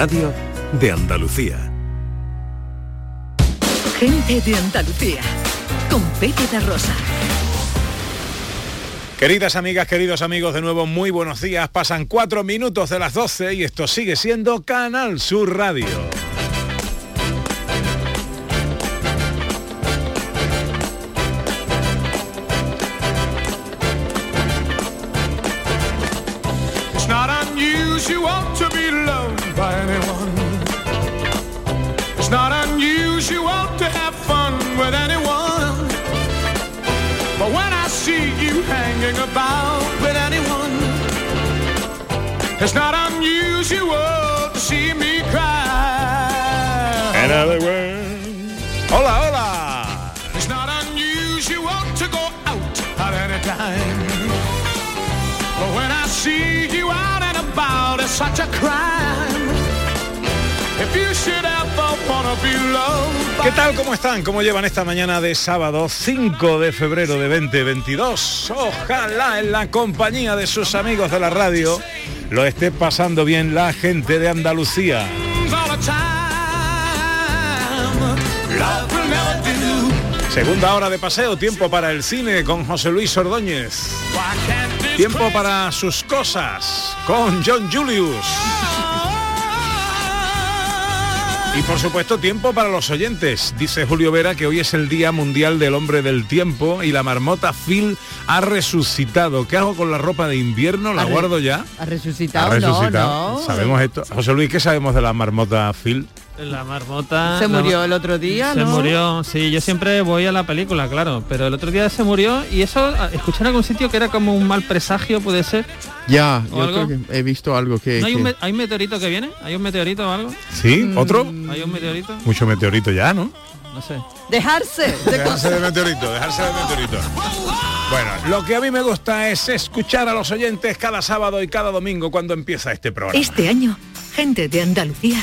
Radio de Andalucía. Gente de Andalucía, con Pepe de Rosa. Queridas amigas, queridos amigos, de nuevo muy buenos días. Pasan cuatro minutos de las 12 y esto sigue siendo Canal Sur Radio. Cry. En other words. Hola, hola. It's not unusual to go out at any time. But when I see you out and about, it's such a crime. If you should ever wanna be loved by ¿Qué tal? ¿Cómo están? ¿Cómo llevan esta mañana de sábado 5 de febrero de 2022? Ojalá en la compañía de sus amigos de la radio lo esté pasando bien la gente de Andalucía. Segunda hora de paseo, tiempo para el cine con José Luis Ordóñez. Tiempo para sus cosas con John Julius. Y por supuesto tiempo para los oyentes. Dice Julio Vera que hoy es el Día Mundial del Hombre del Tiempo y la marmota Phil ha resucitado. ¿Qué hago con la ropa de invierno? ¿La guardo ya? ¿Ha resucitado? Ha resucitado. No, no. Sabemos esto. José Luis, ¿qué sabemos de la marmota Phil? La marmota... Se la- murió el otro día, Se ¿no? murió, sí, yo siempre voy a la película, claro, pero el otro día se murió y eso, escuché en algún sitio que era como un mal presagio, puede ser. Ya, ¿O yo algo? creo que he visto algo que... ¿No hay, un, me- hay un meteorito que viene? ¿Hay un meteorito o algo? ¿Sí? ¿Otro? ¿Hay un meteorito? Mucho meteorito ya, ¿no? No sé. Dejarse de Dejarse de meteorito, dejarse de meteorito. Bueno, lo que a mí me gusta es escuchar a los oyentes cada sábado y cada domingo cuando empieza este programa. Este año, Gente de Andalucía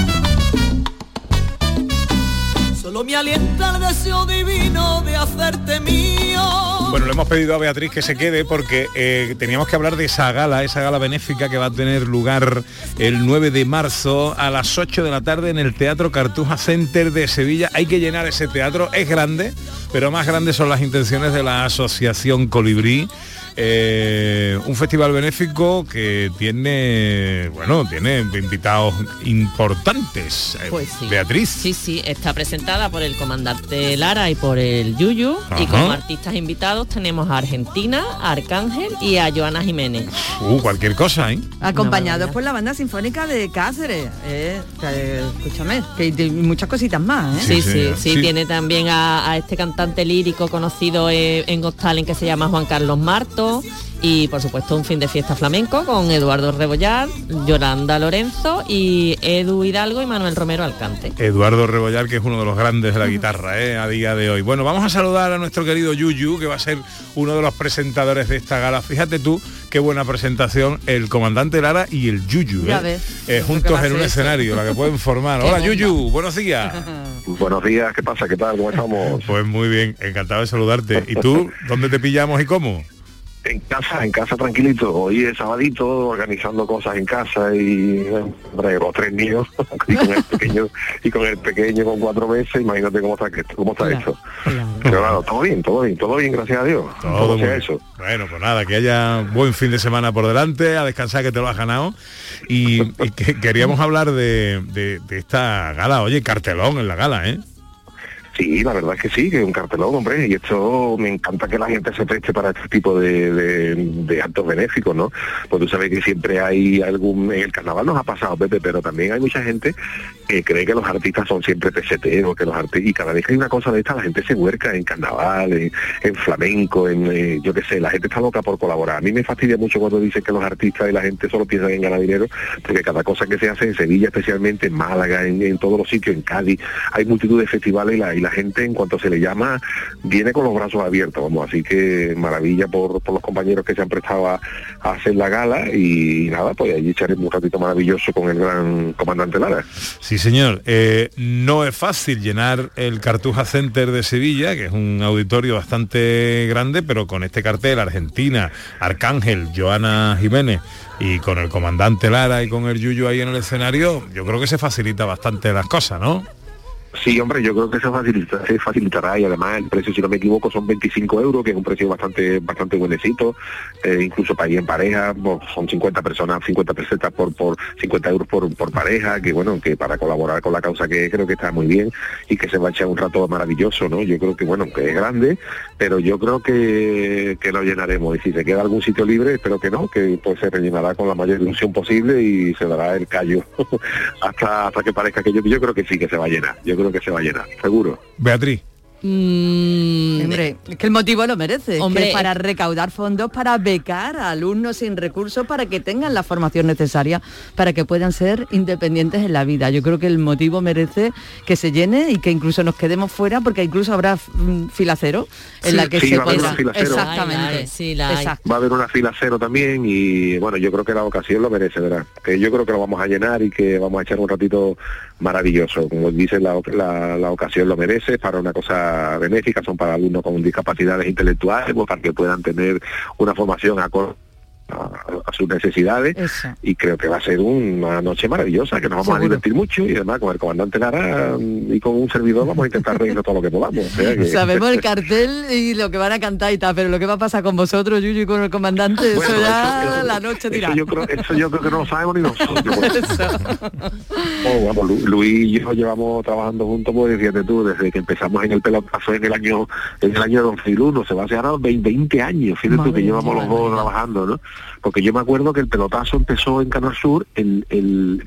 Solo me alienta el deseo divino de hacerte mío. Bueno, le hemos pedido a Beatriz que se quede porque eh, teníamos que hablar de esa gala, esa gala benéfica que va a tener lugar el 9 de marzo a las 8 de la tarde en el Teatro Cartuja Center de Sevilla. Hay que llenar ese teatro, es grande, pero más grandes son las intenciones de la Asociación Colibrí. Eh, un festival benéfico que tiene, bueno, tiene invitados importantes. Eh, Pues sí. Beatriz. Sí, sí, está presentada por el comandante Lara y por el Yuyu. Y Ajá. como artistas invitados tenemos a Argentina, a Arcángel y a Joana Jiménez. Uh, cualquier cosa, ¿eh? Acompañados por la banda sinfónica de Cáceres. Eh, que, escúchame, que hay muchas cositas más, ¿eh? Sí, sí, sí, tiene también a, a este cantante lírico conocido eh, en Got Talent que se llama Juan Carlos Marto y por supuesto un fin de fiesta flamenco con Eduardo Rebollar, Yolanda Lorenzo y Edu Hidalgo y Manuel Romero Alcante. Eduardo Rebollar, que es uno de los grandes de la guitarra ¿eh? a día de hoy. Bueno, vamos a saludar a nuestro querido Yuyu, que va a ser uno de los presentadores de esta gala. Fíjate tú qué buena presentación, el comandante Lara y el Yuyu, Ya ¿eh? ves, Eh, juntos en un eso. escenario, la que pueden formar. Hola. Yuyu, buenos días. Buenos días, ¿qué pasa? ¿Qué tal? ¿Cómo estamos? Pues muy bien, encantado de saludarte. ¿Y tú, dónde te pillamos y cómo? En casa, en casa tranquilito. Hoy es sabadito, organizando cosas en casa y hombre, los tres niños y con el pequeño y con el pequeño con cuatro meses, imagínate cómo está cómo está esto. Pero claro, todo bien, todo bien, todo bien, gracias a Dios. Todo sea eso. Bueno, pues nada, que haya buen fin de semana por delante, a descansar que te lo has ganado. Y, y que queríamos hablar de, de- de esta gala, oye, cartelón en la gala, ¿eh? Sí, la verdad es que sí, que es un cartelón, hombre, y esto me encanta que la gente se preste para este tipo de, de- actos benéficos, ¿no? Pues tú sabes que siempre hay algún, en el carnaval nos ha pasado, Pepe, pero también hay mucha gente que cree que los artistas son siempre peseteros, que los artistas, y cada vez que hay una cosa de esta, la gente se huerca en carnaval, en, en flamenco, en, eh, yo qué sé, la gente está loca por colaborar. A mí me fastidia mucho cuando dicen que los artistas y la gente solo piensan en ganar dinero, porque cada cosa que se hace en Sevilla, especialmente en Málaga, en, en todos los sitios, en Cádiz, hay multitud de festivales y la, y la gente en cuanto se le llama viene con los brazos abiertos, vamos, así que maravilla por, los compañeros que se han prestado a, hacer la gala y, nada, pues allí echaremos un ratito maravilloso con el gran comandante Lara. Sí, señor. Eh, no es fácil llenar el Cartuja Center de Sevilla, que es un auditorio bastante grande, pero con este cartel, Argentina, Arcángel, Joana Jiménez y con el comandante Lara y con el Yuyo ahí en el escenario, yo creo que se facilita bastante las cosas, ¿no? Sí, hombre, yo creo que se, facilita, facilitará y además el precio, si no me equivoco, son 25 euros, que es un precio bastante bastante buenecito, eh, incluso para ir en pareja, son 50 personas, 50 pesetas por, por 50 euros por, por pareja, que bueno, que para colaborar con la causa que creo que está muy bien y que se va a echar un rato maravilloso, ¿no? Yo creo que bueno, que es grande, pero yo creo que, que lo llenaremos y si se queda algún sitio libre, espero que no, que pues se rellenará con la mayor ilusión posible y se dará el callo hasta, hasta que parezca que yo, yo creo que sí que se va a llenar, yo creo que se va a llenar, seguro. Beatriz. Mm, Hombre, es que el motivo lo merece, Hombre, que para recaudar fondos para becar a alumnos sin recursos para que tengan la formación necesaria para que puedan ser independientes en la vida. Yo creo que el motivo merece que se llene y que incluso nos quedemos fuera porque incluso habrá mm, fila cero en Sí, la que sí, se va a haber pueda. una fila cero. Exactamente. Ay, ay, sí, la hay. Exacto. Va a haber una fila cero también y bueno, yo creo que la ocasión lo merece, ¿verdad? Que yo creo que lo vamos a llenar y que vamos a echar un ratito maravilloso. Como la, la- la ocasión lo merece para una cosa benéfica, son para alumnos con discapacidades intelectuales, pues, para que puedan tener una formación acorde a, a sus necesidades Eso. y creo que va a ser una noche maravillosa, que nos vamos a divertir mucho y además con el comandante Lara mm, y con un servidor vamos a intentar reírnos todo lo que podamos. o sea que- Sabemos el cartel y lo que van a cantar y tal, pero lo que va a pasar con vosotros, Yuyu, y con el comandante, Bueno, eso ya eso- eso- la noche eso tira. yo, creo, eso yo creo que no lo sabemos ni nosotros. Oh, vamos, Lu- Luis y yo llevamos trabajando juntos, pues fíjate tú, desde que empezamos en el pelotazo en el año en el año 2001, se va a hacer ahora 20, 20 años, fíjate tú que llevamos los dos trabajando, ¿no? Porque yo me acuerdo que el pelotazo empezó en Canal Sur, el, el,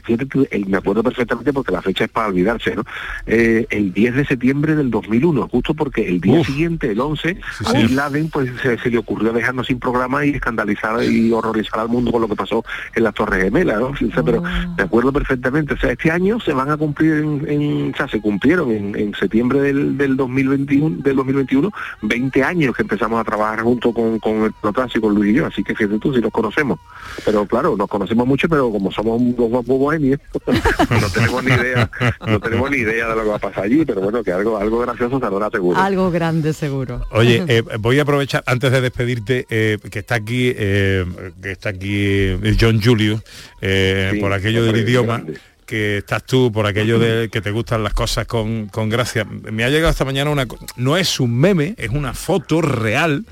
el- me acuerdo perfectamente porque la fecha es para olvidarse, ¿no? Eh, el 10 de septiembre del 2001, justo porque el día Uf. siguiente, el 11, Sí, a sí. Bin Laden pues se, se le ocurrió dejarnos sin programa y escandalizar y horrorizar al mundo con lo que pasó en las Torres Gemelas, ¿no? O sea, pero me acuerdo perfectamente, o sea, este año se van a cumplir en, en- o sea, se cumplieron en, en septiembre del, del 2021, del 2021, 20 años que empezamos a trabajar junto con, con el Protas y con Luis y yo, así que fíjate tú si nos conocemos. Pero claro, nos conocemos mucho, pero como somos los más bohemios, no tenemos ni idea, no tenemos ni idea de lo que va a pasar allí, pero bueno, que algo, algo gracioso se hará seguro. Algo grande seguro. Oye, eh, voy a aprovechar antes de despedirte eh, que está aquí eh, que está aquí John Julius eh, Sí, por aquello del idioma. grande. Que estás tú por aquello de que te gustan las cosas con, con gracia. Me ha llegado esta mañana una... No es un meme, es una foto real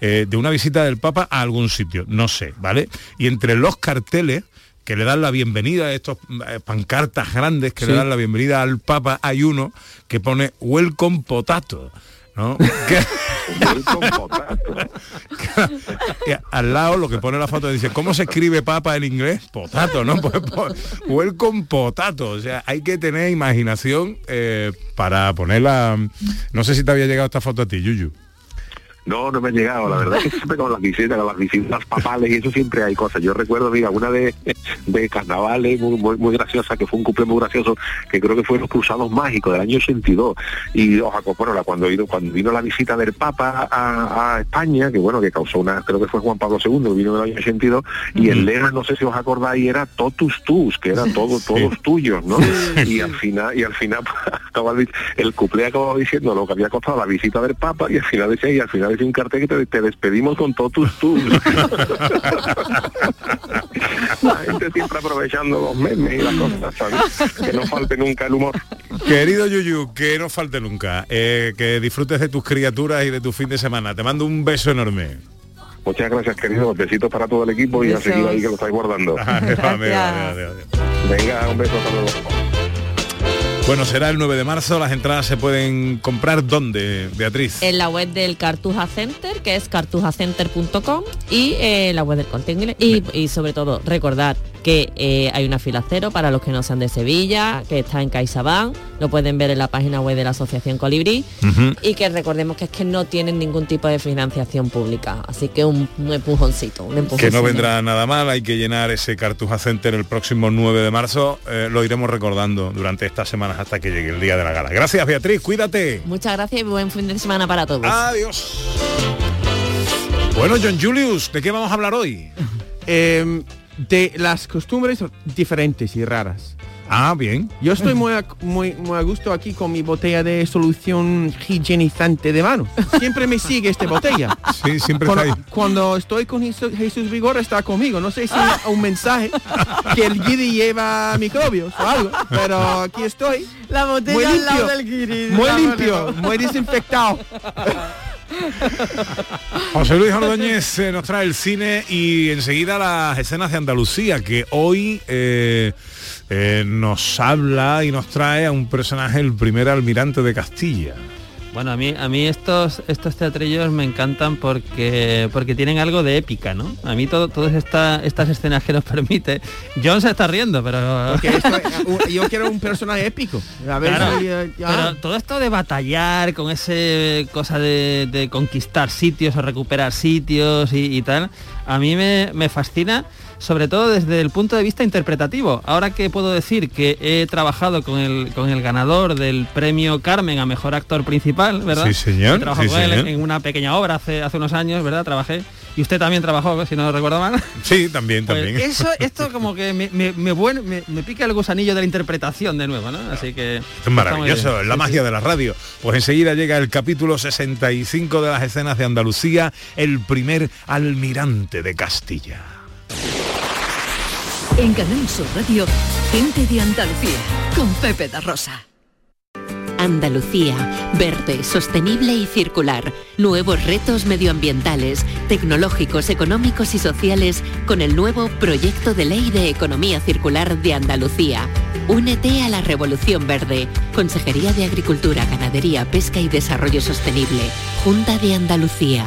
eh, de una visita del Papa a algún sitio, no sé, ¿vale? Y entre los carteles que le dan la bienvenida a estos eh, pancartas grandes que le dan la bienvenida al Papa, hay uno que pone Welcome Potato. ¿No? Al lado lo que pone la foto dice, ¿cómo se escribe papa en inglés? Potato, ¿no? Pues, pues, welcome potato. O sea, hay que tener imaginación eh, para ponerla. No sé si te había llegado esta foto a ti, Yuyu. No, no me ha llegado, la verdad es que siempre con las visitas, con las visitas papales y eso siempre hay cosas. Yo recuerdo, mira, una de, de carnavales muy, muy, muy graciosa, que fue un cumple muy gracioso, que creo que fue los Cruzados Mágicos del año 82. Y os aco- bueno, cuando, vino, cuando vino la visita del Papa a, a España, que bueno, que causó una, creo que fue Juan Pablo II, vino en el año 82, y el lema, no sé si os acordáis, era totus tus, que era todo, todos tuyos, ¿no? Y al final, y al final acaba el, cuplé acababa diciendo lo que había costado la visita del Papa y al final decía, y al final un cartel que te, te despedimos con totus tus. la gente siempre aprovechando los memes y las cosas, ¿sabes? Que no falte nunca el humor. Querido Yuyu, que no falte nunca. eh, que disfrutes de tus criaturas y de tu fin de semana. Te mando un beso enorme. Muchas gracias, queridos. Besitos para todo el equipo y a seguir ahí que lo estáis guardando. Adiós, adiós, adiós, adiós. Venga, un beso, hasta luego. Bueno, será el 9 de marzo, las entradas se pueden comprar ¿dónde, Beatriz? En la web del Cartuja Center, que es cartujacenter.com y eh, la web del Inglés. Y, y sobre todo, recordar que eh, hay una fila cero para los que no sean de Sevilla, que está en CaixaBank, lo pueden ver en la página web de la Asociación Colibrí y que recordemos que es que no tienen ningún tipo de financiación pública, así que un, un empujoncito, un Que empujoncito. no vendrá nada mal, hay que llenar ese Cartuja Center el próximo 9 de marzo. Eh, lo iremos recordando durante estas semanas hasta que llegue el día de la gala. Gracias, Beatriz, cuídate. Muchas gracias y buen fin de semana para todos. Adiós. Bueno, John Julius, ¿de qué vamos a hablar hoy? Em, de las costumbres diferentes y raras. Ah, bien. Yo estoy muy a, muy, muy a gusto aquí con mi botella de solución higienizante de mano. Siempre me sigue esta botella. Sí, siempre está cuando, ahí. cuando estoy con Jesús, Jesús Vigor está conmigo. No sé si es un mensaje que el guiri lleva microbios o algo, pero aquí estoy. La Muy botella al lado del guiri. Muy limpio, muy desinfectado. José Luis Ordóñez eh, nos trae el cine y enseguida las escenas de Andalucía, que hoy eh, eh, nos habla y nos trae a un personaje, el primer almirante de Castilla. Bueno, a mí, a mí estos, estos teatrillos me encantan porque, porque tienen algo de épica, ¿no? A mí todo, todas esta- estas escenas que nos permite... John se está riendo, pero... Esto- uh, yo quiero un personaje épico. A ver Claro, si, eh, pero todo esto de batallar con ese cosa de, de conquistar sitios o recuperar sitios y, y tal, a mí me, me fascina, sobre todo desde el punto de vista interpretativo. Ahora que puedo decir que he trabajado con el, con el ganador del premio Carmen a Mejor Actor Principal, ¿verdad? Sí, señor, He trabajado sí, con él en una pequeña obra hace, hace unos años, ¿verdad? Trabajé. Y usted también trabajó, si no recuerdo mal. Sí, también, Pues también. eso, esto como que me, me, me buen- me- pica el gusanillo de la interpretación de nuevo, ¿no? Así que... Esto es maravilloso, la Sí, magia de la radio. Pues enseguida llega el capítulo 65 de las escenas de Andalucía, el primer almirante de Castilla. En Canal Sur Radio, gente de Andalucía, con Pepe da Rosa. Andalucía, verde, sostenible y circular. Nuevos retos medioambientales, tecnológicos, económicos y sociales con el nuevo Proyecto de Ley de Economía Circular de Andalucía. Únete a la Revolución Verde. Consejería de Agricultura, Ganadería, Pesca y Desarrollo Sostenible. Junta de Andalucía.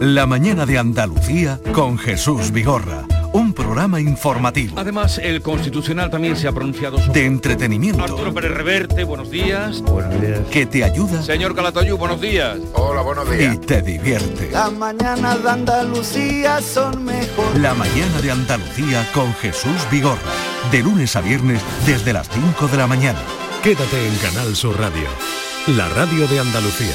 La mañana de Andalucía con Jesús Vigorra. Un programa informativo. Además, el Constitucional también se ha pronunciado sobre... De entretenimiento. Arturo Pérez Reverte, buenos días. Buenos días. Que te ayuda Señor Calatayud, buenos días. Hola, buenos y te divierte. Las mañanas de Andalucía son mejor. La mañana de Andalucía con Jesús Vigorra. De lunes a viernes desde las 5 de la mañana. Quédate en Canal Sur Radio, la radio de Andalucía.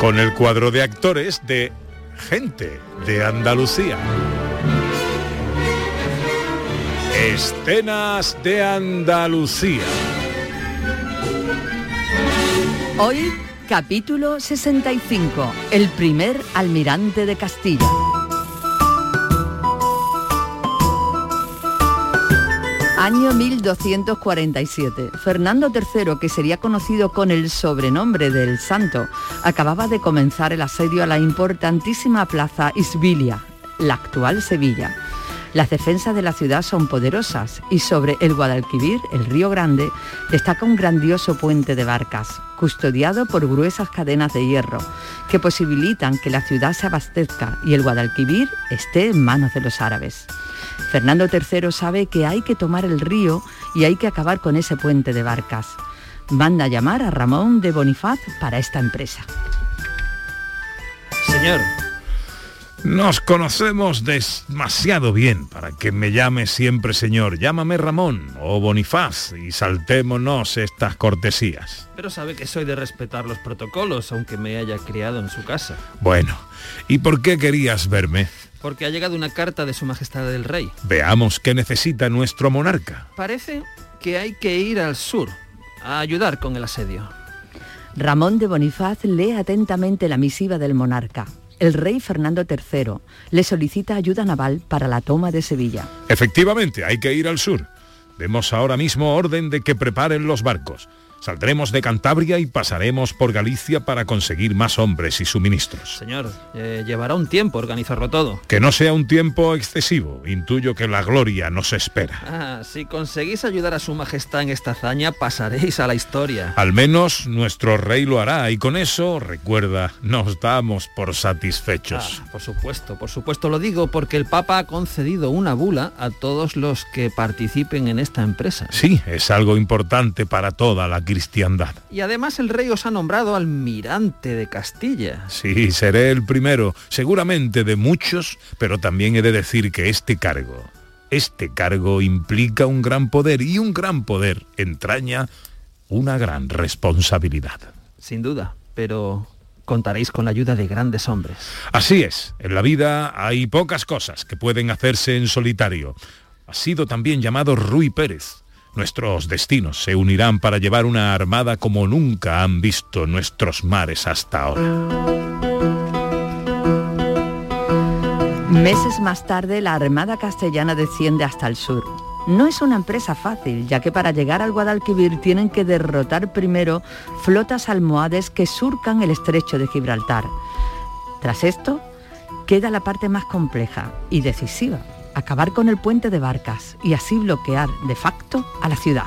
Con el cuadro de actores de Gente de Andalucía. Escenas de Andalucía. Hoy, capítulo 65, el primer almirante de Castilla. Año 1247. Fernando III, que sería conocido con el sobrenombre del Santo, acababa de comenzar el asedio a la importantísima plaza Isbilia, la actual Sevilla. Las defensas de la ciudad son poderosas y sobre el Guadalquivir, el río Grande, destaca un grandioso puente de barcas, custodiado por gruesas cadenas de hierro, que posibilitan que la ciudad se abastezca y el Guadalquivir esté en manos de los árabes. Fernando III sabe que hay que tomar el río y hay que acabar con ese puente de barcas. Manda a llamar a Ramón de Bonifaz para esta empresa. Señor, Nos conocemos demasiado bien para que me llame siempre señor. Llámame Ramón o Bonifaz y saltémonos estas cortesías. pero sabe que soy de respetar los protocolos, aunque me haya criado en su casa. Bueno, ¿y por qué querías verme? Porque ha llegado una carta de Su Majestad el Rey. Veamos qué necesita nuestro monarca. Parece que hay que ir al sur, a ayudar con el asedio. Ramón de Bonifaz lee atentamente la misiva del monarca. El rey Fernando III le solicita ayuda naval para la toma de Sevilla. Efectivamente, hay que ir al sur. Demos ahora mismo orden de que preparen los barcos. Saldremos de Cantabria y pasaremos por Galicia para conseguir más hombres y suministros. Señor, eh, llevará un tiempo organizarlo todo. Que no sea un tiempo excesivo. Intuyo que la gloria nos espera. Ah, si conseguís ayudar a Su Majestad en esta hazaña, pasaréis a la historia. Al menos nuestro rey lo hará y con eso, recuerda, nos damos por satisfechos. Ah, por supuesto, por supuesto lo digo porque el Papa ha concedido una bula a todos los que participen en esta empresa. Sí, es algo importante para toda la cristiandad. Y además el rey os ha nombrado almirante de Castilla. Sí, seré el primero, seguramente de muchos, pero también he de decir que este cargo, este cargo implica un gran poder y un gran poder entraña una gran responsabilidad. Sin duda, pero contaréis con la ayuda de grandes hombres. Así es, en la vida hay pocas cosas que pueden hacerse en solitario. Ha sido también llamado Rui Pérez. Nuestros destinos se unirán para llevar una armada como nunca han visto nuestros mares hasta ahora. Meses más tarde, la Armada Castellana desciende hasta el sur. No es una empresa fácil, ya que para llegar al Guadalquivir tienen que derrotar primero flotas almohades que surcan el estrecho de Gibraltar. Tras esto, queda la parte más compleja y decisiva, acabar con el puente de barcas y así bloquear de facto a la ciudad.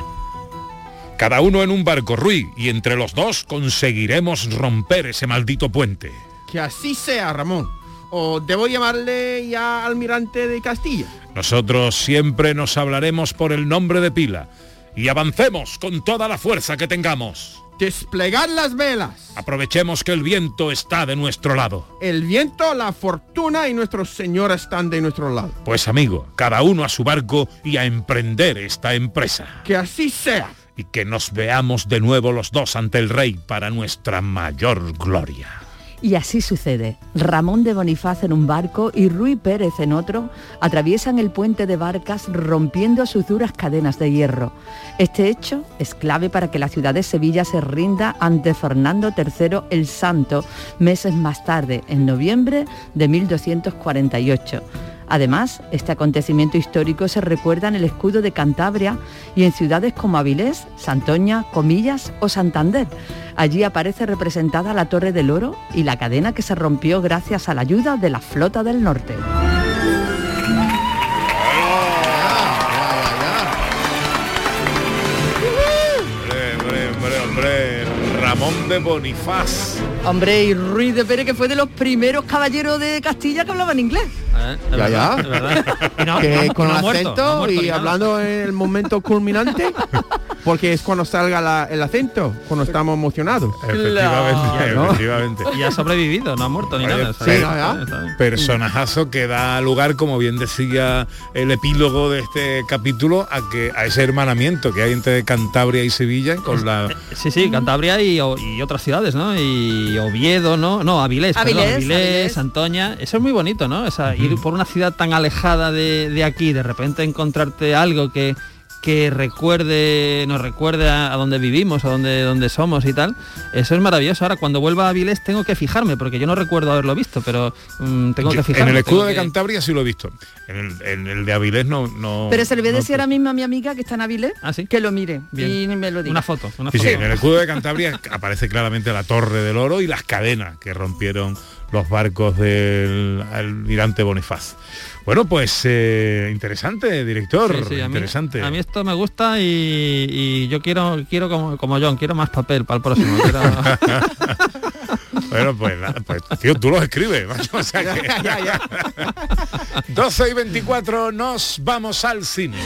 Cada uno en un barco, Rui, y entre los dos conseguiremos romper ese maldito puente. Que así sea, Ramón. ¿O debo llamarle ya almirante de Castilla? Nosotros siempre nos hablaremos por el nombre de pila y avancemos con toda la fuerza que tengamos. Desplegar las velas. Aprovechemos que el viento está de nuestro lado. El viento, la fortuna y nuestro Señor están de nuestro lado. Pues amigo, cada uno a su barco y a emprender esta empresa. Que así sea. Y que nos veamos de nuevo los dos ante el rey para nuestra mayor gloria. Y así sucede. Ramón de Bonifaz en un barco y Rui Pérez en otro atraviesan el puente de barcas rompiendo sus duras cadenas de hierro. Este hecho es clave para que la ciudad de Sevilla se rinda ante Fernando III el Santo meses más tarde, en noviembre de 1248. Además, este acontecimiento histórico se recuerda en el escudo de Cantabria y en ciudades como Avilés, Santoña, Comillas o Santander. Allí aparece representada la Torre del Oro y la cadena que se rompió gracias a la ayuda de la flota del norte. Hombre, hombre, hombre, hombre, Ramón de Bonifaz. Hombre, y Ruiz de Pérez, que fue de los primeros caballeros de Castilla que hablaban inglés. Ya, ya. Y no- que no- con no ha muerto, acento no ha muerto y hablando en el momento culminante, porque es cuando salga la- el acento, cuando estamos emocionados. Efectivamente, efectivamente. Y ha sobrevivido, no ha muerto ni Oye, nada. sí. Personajazo que da lugar, como bien decía el epílogo de este capítulo, a que a ese hermanamiento que hay entre Cantabria y Sevilla con la Sí, sí, Cantabria y, otras ciudades, ¿no? Y Oviedo, ¿no? No, Avilés, perdón, Avilés, Avilés, Avilés. Santoña. Eso es muy bonito, ¿no? Esa, Ir por una ciudad tan alejada de, de aquí, de repente encontrarte algo que, que recuerde, nos recuerde a, a donde vivimos, a donde, donde somos y tal. Eso es maravilloso. Ahora, cuando vuelva a Avilés tengo que fijarme, porque yo no recuerdo haberlo visto, pero mm, tengo Yo- que fijarme. en el escudo de que- Cantabria sí lo he visto. En el, en el de Avilés no, no. Pero se le voy a no- decir ahora mismo a mi amiga que está en Avilés que lo mire Bien. y me lo diga. Una foto, una Sí, foto. sí, en el escudo de Cantabria aparece claramente la Torre del Oro y las cadenas que rompieron los barcos del almirante Bonifaz. Bueno, pues eh, interesante, director, Sí, sí, a mí- interesante. A mí esto me gusta y, y yo quiero, quiero como, como John, quiero más papel para el próximo. quiero- Bueno, pues, pues, tío, tú los escribes, macho, o sea que... 12 y 24, nos vamos al cine.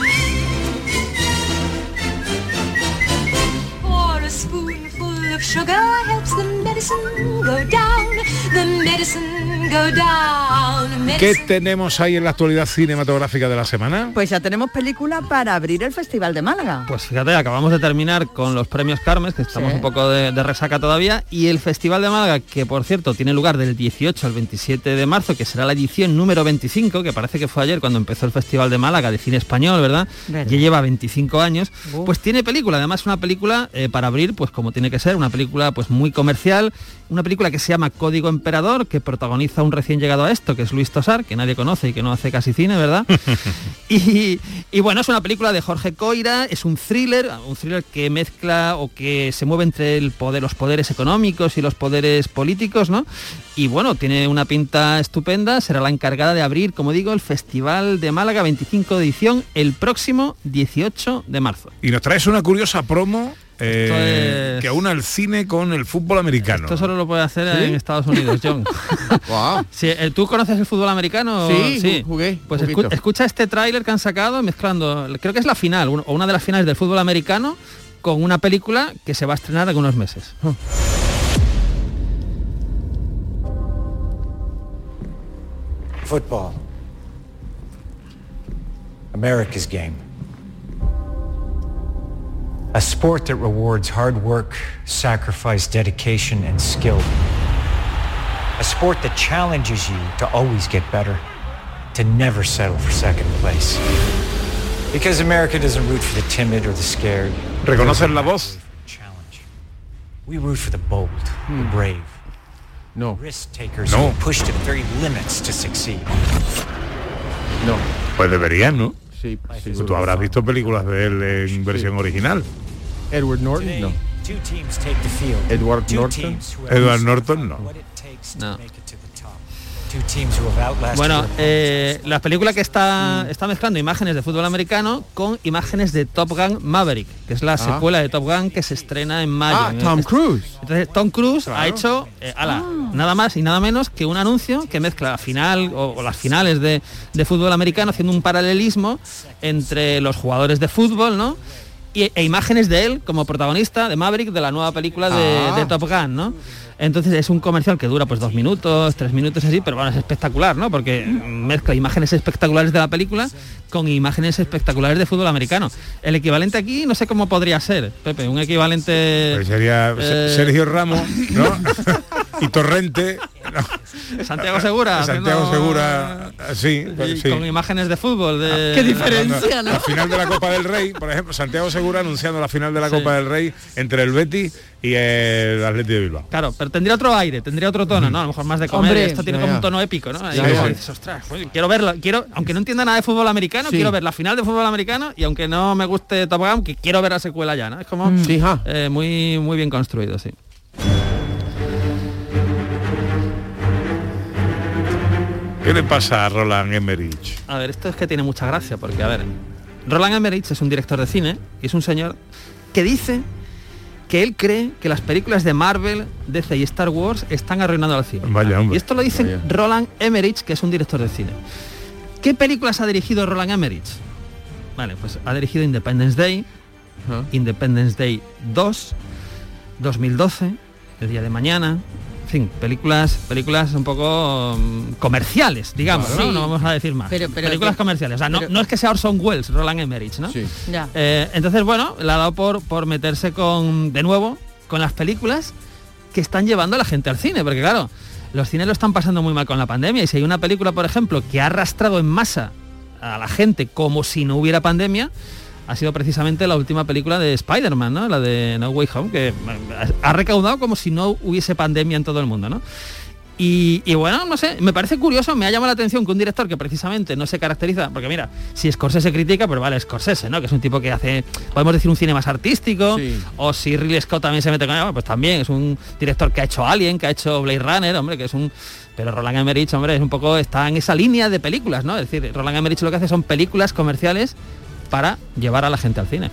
Sugar helps the medicine go down, the medicine go down. ¿Qué Medicine tenemos ahí en la actualidad cinematográfica de la semana? Pues ya tenemos película para abrir el Festival de Málaga. Pues fíjate, acabamos de terminar con los premios Carmes, que estamos Sí. un poco de, de resaca todavía, y el Festival de Málaga, que por cierto tiene lugar del 18 al 27 de marzo, que será la edición número 25, que parece que fue ayer cuando empezó el Festival de Málaga de cine español, ¿verdad? Verdad. Ya lleva 25 años, pues tiene película, además una película eh, para abrir, pues como tiene que ser, una película pues muy comercial, una película que se llama Código Emperador, que protagoniza un recién llegado a esto, que es Luis Tosar, que nadie conoce y que no hace casi cine, ¿verdad? Y, y bueno, es una película de Jorge Coira, es un thriller, un thriller que mezcla o que se mueve entre el poder, los poderes económicos y los poderes políticos, ¿no? Y bueno, tiene una pinta estupenda, será la encargada de abrir, como digo, el Festival de Málaga 25 de edición el próximo 18 de marzo. Y nos traes una curiosa promo eh, es- que aúna el cine con el fútbol americano. Esto solo lo puede hacer ¿Sí? en Estados Unidos, John. Sí, eh, ¿Tú conoces el fútbol americano? Sí, ju- jugué, Pues escu- escucha este tráiler que han sacado mezclando, creo que es la final, o una de las finales del fútbol americano, con una película que se va a estrenar en unos meses. Football. America's game. A sport that rewards hard work, sacrifice, dedication, and skill. A sport that challenges you to always get better, to never settle for second place. Because America doesn't root for the timid or the scared. ¿Reconoces la voz? Challenge. We root for the bold, the hmm. brave. No. Risk takers No. who push to the very limits to succeed. No. Pues deberían, ¿no? Sí, Pues tú habrás visto películas de él en versión original. Edward Norton, no. Edward Norton. Edward Norton no. Bueno, eh, la película que está, está mezclando imágenes de fútbol americano con imágenes de Top Gun Maverick, que es la secuela de Top Gun que se estrena en mayo. Ah, Tom Cruise. Entonces Tom Cruise ha hecho eh, ala, nada más y nada menos que un anuncio que mezcla la final o, o las finales de, de fútbol americano haciendo un paralelismo entre los jugadores de fútbol, ¿no? Y, e imágenes de él como protagonista de Maverick de la nueva película de, Ah. de Top Gun, ¿no? Entonces es un comercial que dura pues dos minutos, tres minutos así, pero bueno, es espectacular, ¿no? Porque mezcla imágenes espectaculares de la película con imágenes espectaculares de fútbol americano. El equivalente aquí no sé cómo podría ser, Pepe, un equivalente... Pues sería eh, Sergio Ramos, ¿no? y Torrente. Santiago Segura. Santiago Segura, sí, y sí. con imágenes de fútbol. De... Qué diferencia, ¿no? La final de la Copa del Rey, por ejemplo, Santiago Segura anunciando la final de la Sí. Copa del Rey entre el Betis y el Atleti de Bilbao. Claro, pero tendría otro aire, tendría otro tono, ¿no? A lo mejor más de comedia. Hombre, Esto tiene ya, como un tono épico, ¿no? Dices, ostras, pues, quiero verlo, quiero, aunque no entienda nada de fútbol americano, Sí. quiero ver la final de fútbol americano y aunque no me guste Top Gun, que quiero ver la secuela ya, ¿no? Es como Sí, ja. eh, muy, muy bien construido, sí. ¿Qué le pasa a Roland Emmerich? A ver, esto es que tiene mucha gracia, porque, a ver, Roland Emmerich es un director de cine y es un señor que dice que él cree que las películas de Marvel, DC y Star Wars están arruinando al cine. Vaya, hombre. Y esto lo dice Vaya. Roland Emmerich, que es un director de cine. ¿Qué películas ha dirigido Roland Emmerich? Vale, pues ha dirigido Independence Day. Independence Day 2, 2012, El Día de Mañana, fin, películas, películas un poco mm, comerciales, digamos, Claro. ¿no? Sí. No vamos a decir más. Pero- pero- películas pero- comerciales. O sea, no es que sea Orson Welles, Roland Emmerich, ¿no? Sí. Ya. Eh, entonces, bueno, le ha dado por, por meterse con, de nuevo, con las películas que están llevando a la gente al cine, porque claro, los cines lo están pasando muy mal con la pandemia y si hay una película, por ejemplo, que ha arrastrado en masa a la gente como si no hubiera pandemia, ha sido precisamente la última película de Spider-Man, ¿no? La de No Way Home, que eh, ha recaudado como si no hubiese pandemia en todo el mundo, ¿no? Y, y bueno, no sé, me parece curioso, me ha llamado la atención que un director que precisamente no se caracteriza, porque mira, si Scorsese critica, pues vale, Scorsese, ¿no? Que es un tipo que hace, podemos decir, un cine más artístico, o si Ridley Scott también se mete con él, pues también es un director que ha hecho Alien, que ha hecho Blade Runner, hombre, que es un... Pero Roland Emmerich, hombre, es un poco, está en esa línea de películas, ¿no? Es decir, Roland Emmerich lo que hace son películas comerciales para llevar a la gente al cine.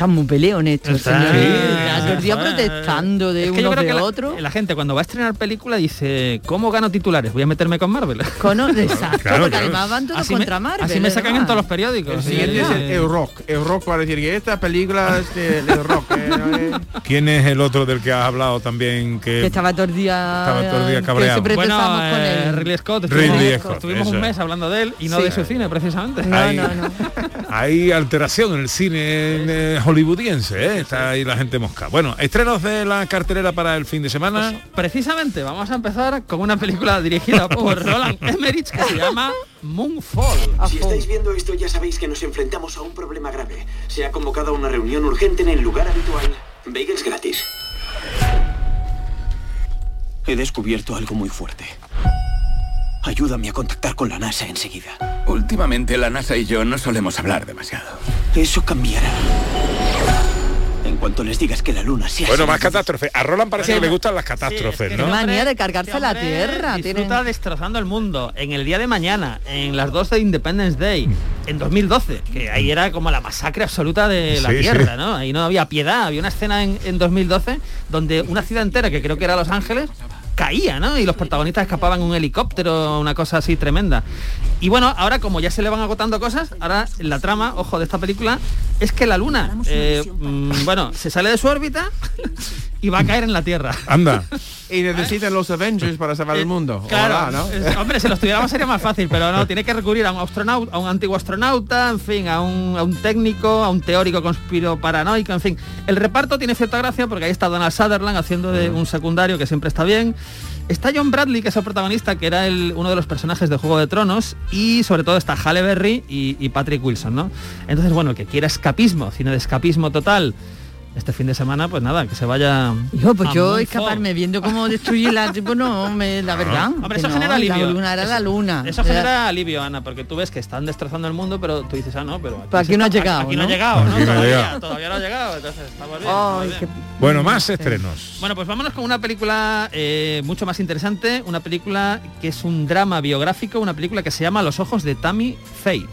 Que están muy peleones estos Está- señores. Sí, todo el día sí. protestando de Es que uno de la- otro. La, gente cuando va a estrenar película dice, ¿cómo gano titulares? Voy a meterme con Marvel. Cono- exacto, Claro, porque claro. además van todos Así me- contra Marvel. así me sacan en todos los periódicos. El sí. siguiente es el, el rock. El rock para decir que esta película es de, de rock. eh, eh. ¿Quién es el otro del que has hablado también? Que, Que estaba todo el día, Estaba todo el día cabreado. siempre bueno, con eh, él. Ridley Scott. Ridley estuvimos, Scott, estuvimos eso un es. mes hablando de él y no Sí. de su cine, precisamente. Hay- Hay alteración en el cine eh, hollywoodiense, ¿eh? está ahí la gente mosca. Bueno, estrenos de la cartelera para el fin de semana. Precisamente, vamos a empezar con una película dirigida por Roland Emmerich que se llama Moonfall. Si estáis viendo esto ya sabéis que nos enfrentamos a un problema grave. Se ha convocado una reunión urgente en el lugar habitual. Bagels gratis. He descubierto algo muy fuerte. Ayúdame a contactar con la NASA enseguida. Últimamente la NASA y yo no solemos hablar demasiado. Eso cambiará. Cuanto les digas que la luna se Bueno, más catástrofes. A Roland parece que le gustan las catástrofes, ¿no? manía de cargarse Este la tierra. Disfruta tienen- destrozando el mundo en el día de mañana, en las 12 de Independence Day, en 2012, que ahí era como la masacre absoluta de la Sí, tierra, sí. ¿no? Ahí no había piedad. Había una escena en, en 2012 donde una ciudad entera, que creo que era Los Ángeles, caía, ¿no? Y los protagonistas escapaban en un helicóptero, una cosa así tremenda. Y bueno, ahora como ya se le van agotando cosas, ahora la trama, ojo, de esta película es que la luna, eh, mm, bueno, se sale de su órbita y va a caer en la Tierra. Anda. Y necesitan los Avengers para salvar el mundo. Claro, Ojalá, ¿no? es- hombre, si los tuviéramos sería más fácil, pero no, tiene que recurrir a un astronauta, a un antiguo astronauta, en fin, a un, a un técnico, a un teórico conspiroparanoico, en fin. El reparto tiene cierta gracia porque ahí está Donald Sutherland haciendo de un secundario que siempre está bien. Está John Bradley, que es el protagonista, que era el- uno de los personajes de Juego de Tronos, y sobre todo está Halle Berry y, y Patrick Wilson, ¿no? Entonces, bueno, el que quiera escapismo, cine de escapismo total, este fin de semana, pues nada, que se vaya. Hijo, pues a yo escaparme viendo cómo destruye la tipo no me la verdad Hombre, eso no, genera alivio. la luna era Eso- la luna Eso Era- genera alivio, Ana, porque tú ves que están destrozando el mundo, pero tú dices, ah, no, pero aquí, Pero aquí no ha llegado, Aquí no, ha llegado, ¿no? Todavía, no ha llegado, entonces estamos bien. Bueno, más estrenos. Bueno, pues vámonos con una película eh, mucho más interesante, una película que es un drama biográfico, una película que se llama Los ojos de Tammy Faye.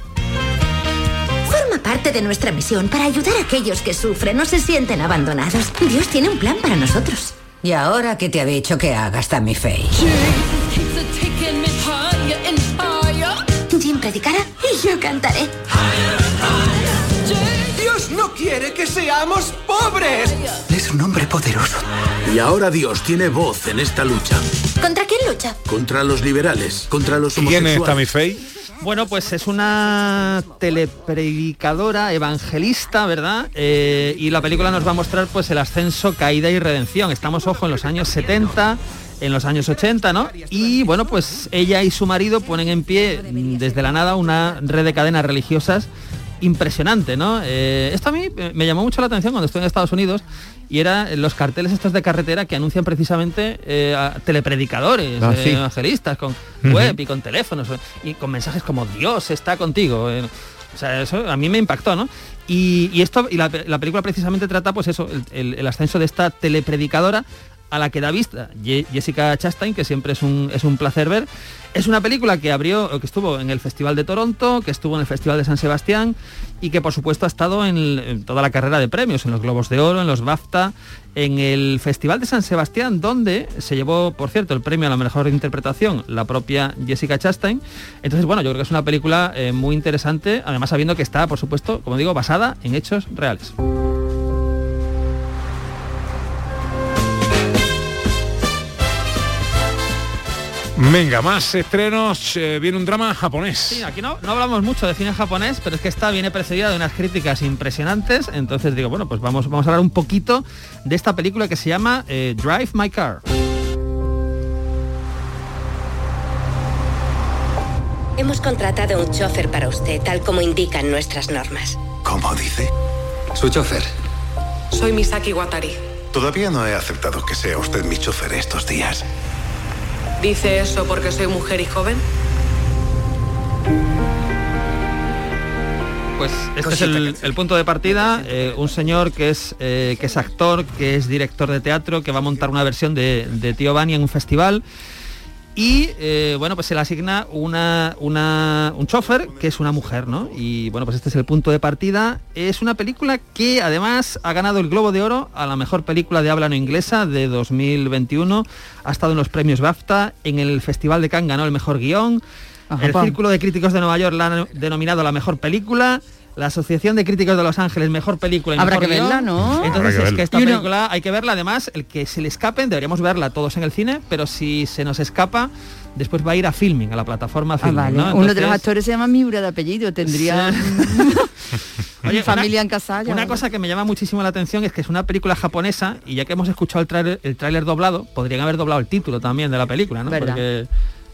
Parte de nuestra misión para ayudar a aquellos que sufren o se sienten abandonados. Dios tiene un plan para nosotros. ¿Y ahora qué te ha dicho que hagas, Tammy Faye? Jim predicará y yo cantaré. Dios no quiere que seamos pobres. Es un hombre poderoso. Y ahora Dios tiene voz en esta lucha. ¿Contra quién lucha? Contra los liberales, contra los ¿Quién es homosexuales. Tammy Faye? Bueno, pues es una telepredicadora evangelista, ¿verdad? Eh, y la película nos va a mostrar pues el ascenso, caída y redención. Estamos, ojo, en los años 70, en los años 80, ¿no? Y bueno, pues ella y su marido ponen en pie mm, desde la nada una red de cadenas religiosas impresionante, ¿no? Eh, esto a mí eh, me llamó mucho la atención cuando estuve en Estados Unidos y era los carteles estos de carretera que anuncian precisamente eh, a telepredicadores, Ah, eh, evangelistas, con web y con teléfonos y con mensajes como Dios está contigo. O sea, eso a mí me impactó, ¿no? Y, y esto, y la, la película precisamente trata, pues eso, el, el- el ascenso de esta telepredicadora a la que da vista Jessica Chastain, que siempre es un, es un placer ver. Es una película que abrió, que estuvo en el Festival de Toronto, que estuvo en el Festival de San Sebastián y que por supuesto ha estado en toda la carrera de premios, en los Globos de Oro, en los BAFTA, en el Festival de San Sebastián, donde se llevó, por cierto, el premio a la mejor interpretación, la propia Jessica Chastain. Entonces, bueno, yo creo que es una película eh, muy interesante, además sabiendo que está, por supuesto, como digo, basada en hechos reales. Venga, más estrenos. eh, viene un drama japonés. Sí, aquí no, no hablamos mucho de cine japonés, pero es que esta viene precedida de unas críticas impresionantes. Entonces digo, bueno, pues vamos, vamos a hablar un poquito de esta película que se llama eh, Drive My Car. Hemos contratado un chofer para usted, tal como indican nuestras normas. ¿Cómo dice? Su chofer. Soy Misaki Watari. Todavía no he aceptado que sea usted mi chofer estos días. ¿Dice eso porque soy mujer y joven? Pues este es el, el punto de partida, eh, un señor que es, eh, que es actor, que es director de teatro, que va a montar una versión de, de Tío Bani en un festival y eh, bueno, pues se le asigna una, una- un chofer que es una mujer, ¿no? Y bueno, pues este es el punto de partida. Es una película que además ha ganado el Globo de Oro a la mejor película de habla no inglesa de 2021. Ha estado en los premios BAFTA, en el Festival de Cannes ganó el mejor guion. El. Círculo de Críticos de Nueva York la han denominado la mejor película. La Asociación de Críticos de Los Ángeles, mejor película y Habrá mejor que verla. ¿no? Entonces que es verla. que esta película hay que verla. Además, el que se le escapen, deberíamos verla todos en el cine, pero si se nos escapa, después va a ir a filming, a la plataforma Ah, filming. vale. ¿no? Uno de los actores se llama Miura de apellido, tendría Oye, familia una- en casa. ya. Una cosa que me llama muchísimo la atención es que es una película japonesa y ya que hemos escuchado el tráiler el tráiler doblado, podrían haber doblado el título también de la película, ¿no? Verdad. Porque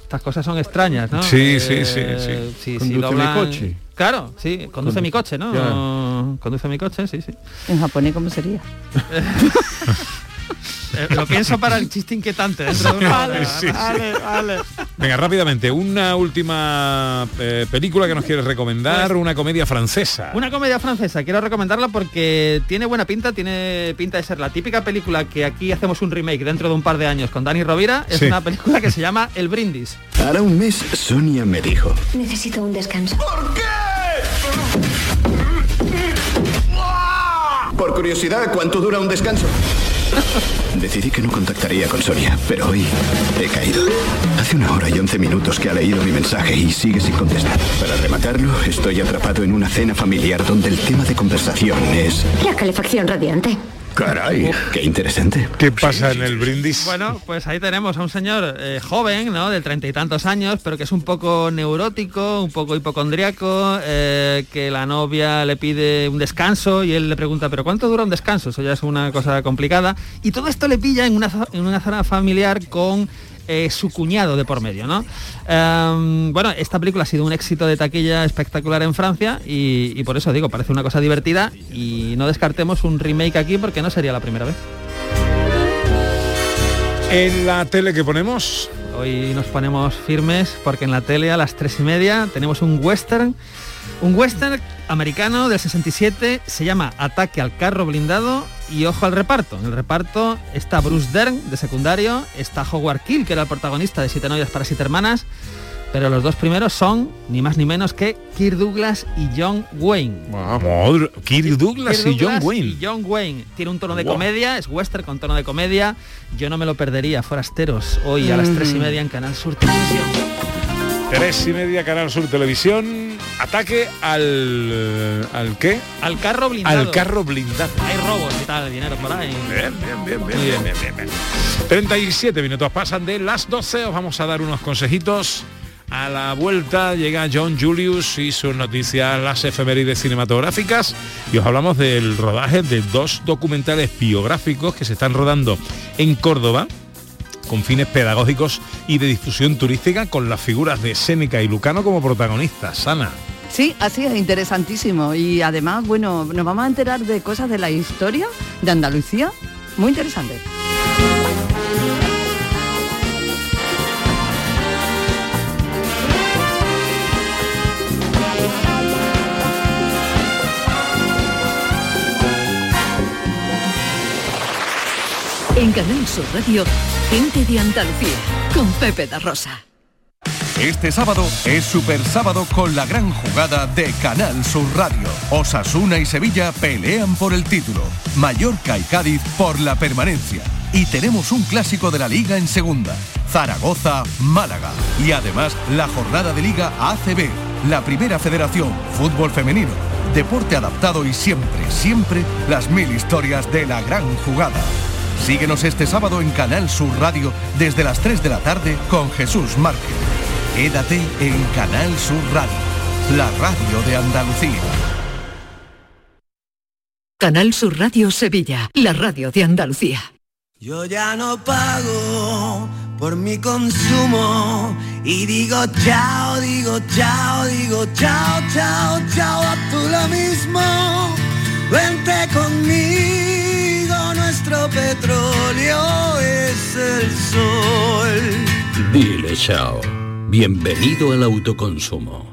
estas cosas son extrañas, ¿no? Sí, sí, sí, Eh, sí. sí, sí, Conduce mi doblan- coche. Claro, sí, conduce mi coche, ¿no? Ya. Conduce mi coche, sí, sí. En japonés, ¿cómo sería? Eh, lo pienso para el chiste inquietante dentro de una Vale, hora. sí, sí. Vale, vale. Venga, rápidamente, una última eh, película que nos quieres recomendar, Pues- una comedia francesa. Una comedia francesa, quiero recomendarla porque tiene buena pinta, tiene pinta de ser la típica película que aquí hacemos un remake dentro de un par de años con Dani Rovira. Es Sí. una película que se llama El Brindis. Hará un mes Sonia me dijo, Necesito un descanso. por curiosidad, ¿cuánto dura un descanso? Decidí que no contactaría con Sonia, pero hoy he caído. Hace una hora y once minutos que ha leído mi mensaje y sigue sin contestar. Para rematarlo, estoy atrapado en una cena familiar donde el tema de conversación es... La calefacción radiante. Caray, qué interesante. ¿Qué pasa en el brindis? Bueno, pues ahí tenemos a un señor eh, joven, ¿no? De treinta y tantos años, pero que es un poco neurótico, un poco hipocondriaco, eh, que la novia le pide un descanso y él le pregunta, ¿pero cuánto dura un descanso? Eso ya es una cosa complicada. Y todo esto le pilla en una, en una zona familiar con eh, su cuñado de por medio, ¿no? Em, bueno, esta película ha sido un éxito de taquilla espectacular en Francia y, y por eso digo, parece una cosa divertida y no descartemos un remake aquí porque no sería la primera vez. En la tele que ponemos, Hoy nos ponemos firmes porque en la tele a las tres y media tenemos un western, un western americano del 67, se llama Ataque al carro blindado y ojo al reparto. En el reparto está Bruce Dern de secundario, está Howard Keel, que era el protagonista de Siete novias para siete hermanas, pero los dos primeros son ni más ni menos que Kirk Douglas y John Wayne. Madre- Kirk Douglas Kirk y John Douglas Wayne. y John Wayne. Tiene un tono de Wow. comedia, es western con tono de comedia. Yo no me lo perdería, Forasteros, hoy a las tres y Mm. media en Canal Sur Televisión. Tres y media, Canal Sur Televisión, ataque al... ¿Al qué? Al carro blindado. Al carro blindado. Hay robos y tal, dinero por ahí. Bien, bien, bien, bien, bien, bien, bien, bien. 37 minutos pasan de las 12, os vamos a dar unos consejitos. A la vuelta llega John Julius y sus noticias, las efemérides cinematográficas y os hablamos del rodaje de dos documentales biográficos que se están rodando en Córdoba con fines pedagógicos y de difusión turística con las figuras de Séneca y Lucano como protagonistas. Ana. Sí, así es, interesantísimo. Y además, bueno, nos vamos a enterar de cosas de la historia de Andalucía. Muy interesante. En Canal Sur Radio, gente de Andalucía, con Pepe da Rosa. Este sábado es Super Sábado con la gran jugada de Canal Sur Radio. Osasuna y Sevilla pelean por el título. Mallorca y Cádiz por la permanencia. Y tenemos un clásico de la liga en segunda. Zaragoza, Málaga. Y además la jornada de Liga ACB, la primera federación, fútbol femenino, deporte adaptado y siempre, siempre las mil historias de la gran jugada. Síguenos este sábado en Canal Sur Radio desde las 3 de la tarde con Jesús Márquez. Quédate en Canal Sur Radio, la radio de Andalucía. Canal Sur Radio Sevilla, la radio de Andalucía. Yo ya no pago por mi consumo y digo chao, digo chao, digo chao, chao, chao, a tú lo mismo. Vente conmigo, nuestro petróleo es el sol. Dile chao. Bienvenido al autoconsumo.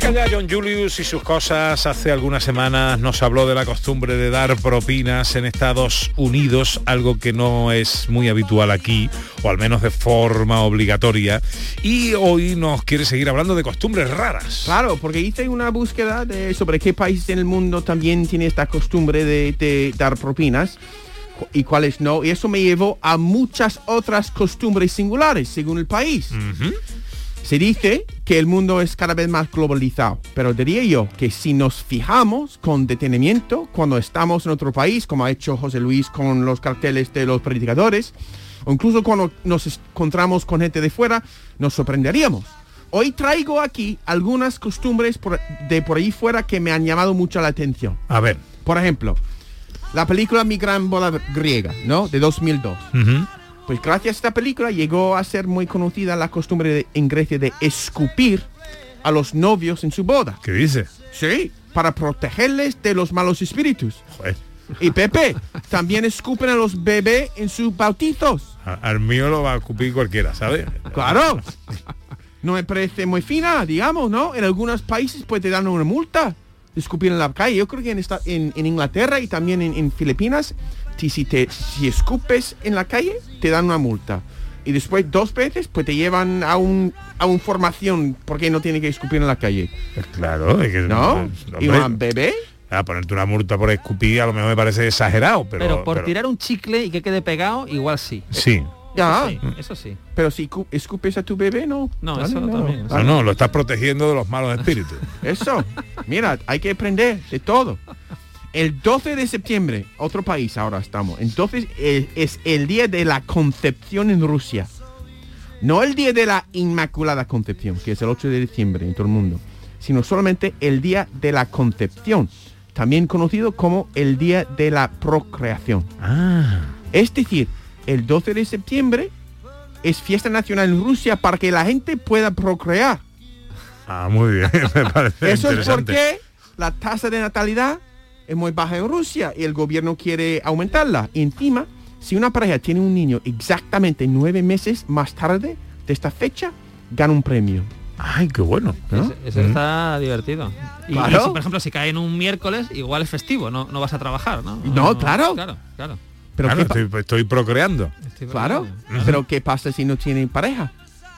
Llega ya John Julius y sus cosas. Hace algunas semanas nos habló de la costumbre de dar propinas en Estados Unidos, algo que no es muy habitual aquí, o al menos de forma obligatoria. Y hoy nos quiere seguir hablando de costumbres raras. Claro, porque hice una búsqueda de sobre qué países en el mundo también tiene esta costumbre de, de dar propinas y cuáles no. Y eso me llevó a muchas otras costumbres singulares según el país. Se dice que el mundo es cada vez más globalizado, pero diría yo que si nos fijamos con detenimiento cuando estamos en otro país, como ha hecho José Luis con los carteles de los predicadores, o incluso cuando nos encontramos con gente de fuera, nos sorprenderíamos. Hoy traigo aquí algunas costumbres por- de por ahí fuera que me han llamado mucho la atención. A ver. Por ejemplo, la película Mi Gran Boda Griega, ¿no? De 2002. Pues gracias a esta película llegó a ser muy conocida la costumbre de- en Grecia de escupir a los novios en su boda. ¿Qué dice? Sí, para protegerles de los malos espíritus. Y Pepe, también escupen a los bebés en sus bautizos. A- Al mío lo va a escupir cualquiera, ¿sabes? Claro. No me parece muy fina, digamos, ¿no? En algunos países pues te dan una multa de escupir en la calle. Yo creo que en, esta, en, en Inglaterra y también en, en Filipinas, si, si, te, si escupes en la calle, te dan una multa. Y después dos veces pues te llevan a un a una formación porque no tiene que escupir en la calle. Claro, es que ¿No? ¿Y hombre, un bebé? A ponerte una multa por escupir a lo mejor me parece exagerado, pero... Pero, por pero- tirar un chicle y que quede pegado, igual sí. Sí. Ya. Eso sí, eso sí. Pero si cu- escupes a tu bebé, no. No, Vale, eso también. No, no, lo estás protegiendo de los malos espíritus. Eso. Mira, hay que aprender de todo. El 12 de septiembre, otro país ahora estamos. Entonces eh, es el día de la concepción en Rusia. No el día de la Inmaculada Concepción, que es el 8 de diciembre en todo el mundo, sino solamente el día de la concepción, también conocido como el día de la procreación. Es decir, el 12 de septiembre es fiesta nacional en Rusia para que la gente pueda procrear. Ah, muy bien, me parece Eso es porque la tasa de natalidad es muy baja en Rusia y el gobierno quiere aumentarla. Y encima, si una pareja tiene un niño exactamente nueve meses más tarde de esta fecha, gana un premio. Ay, qué bueno. Eso, eso está divertido. Y, Claro. y si, por ejemplo, si cae en un miércoles, igual es festivo, no, no vas a trabajar, ¿no? No, claro. Claro, claro. Pero Claro, ¿qué pa- estoy, estoy procreando. Claro. Pero ¿qué pasa si no tienen pareja?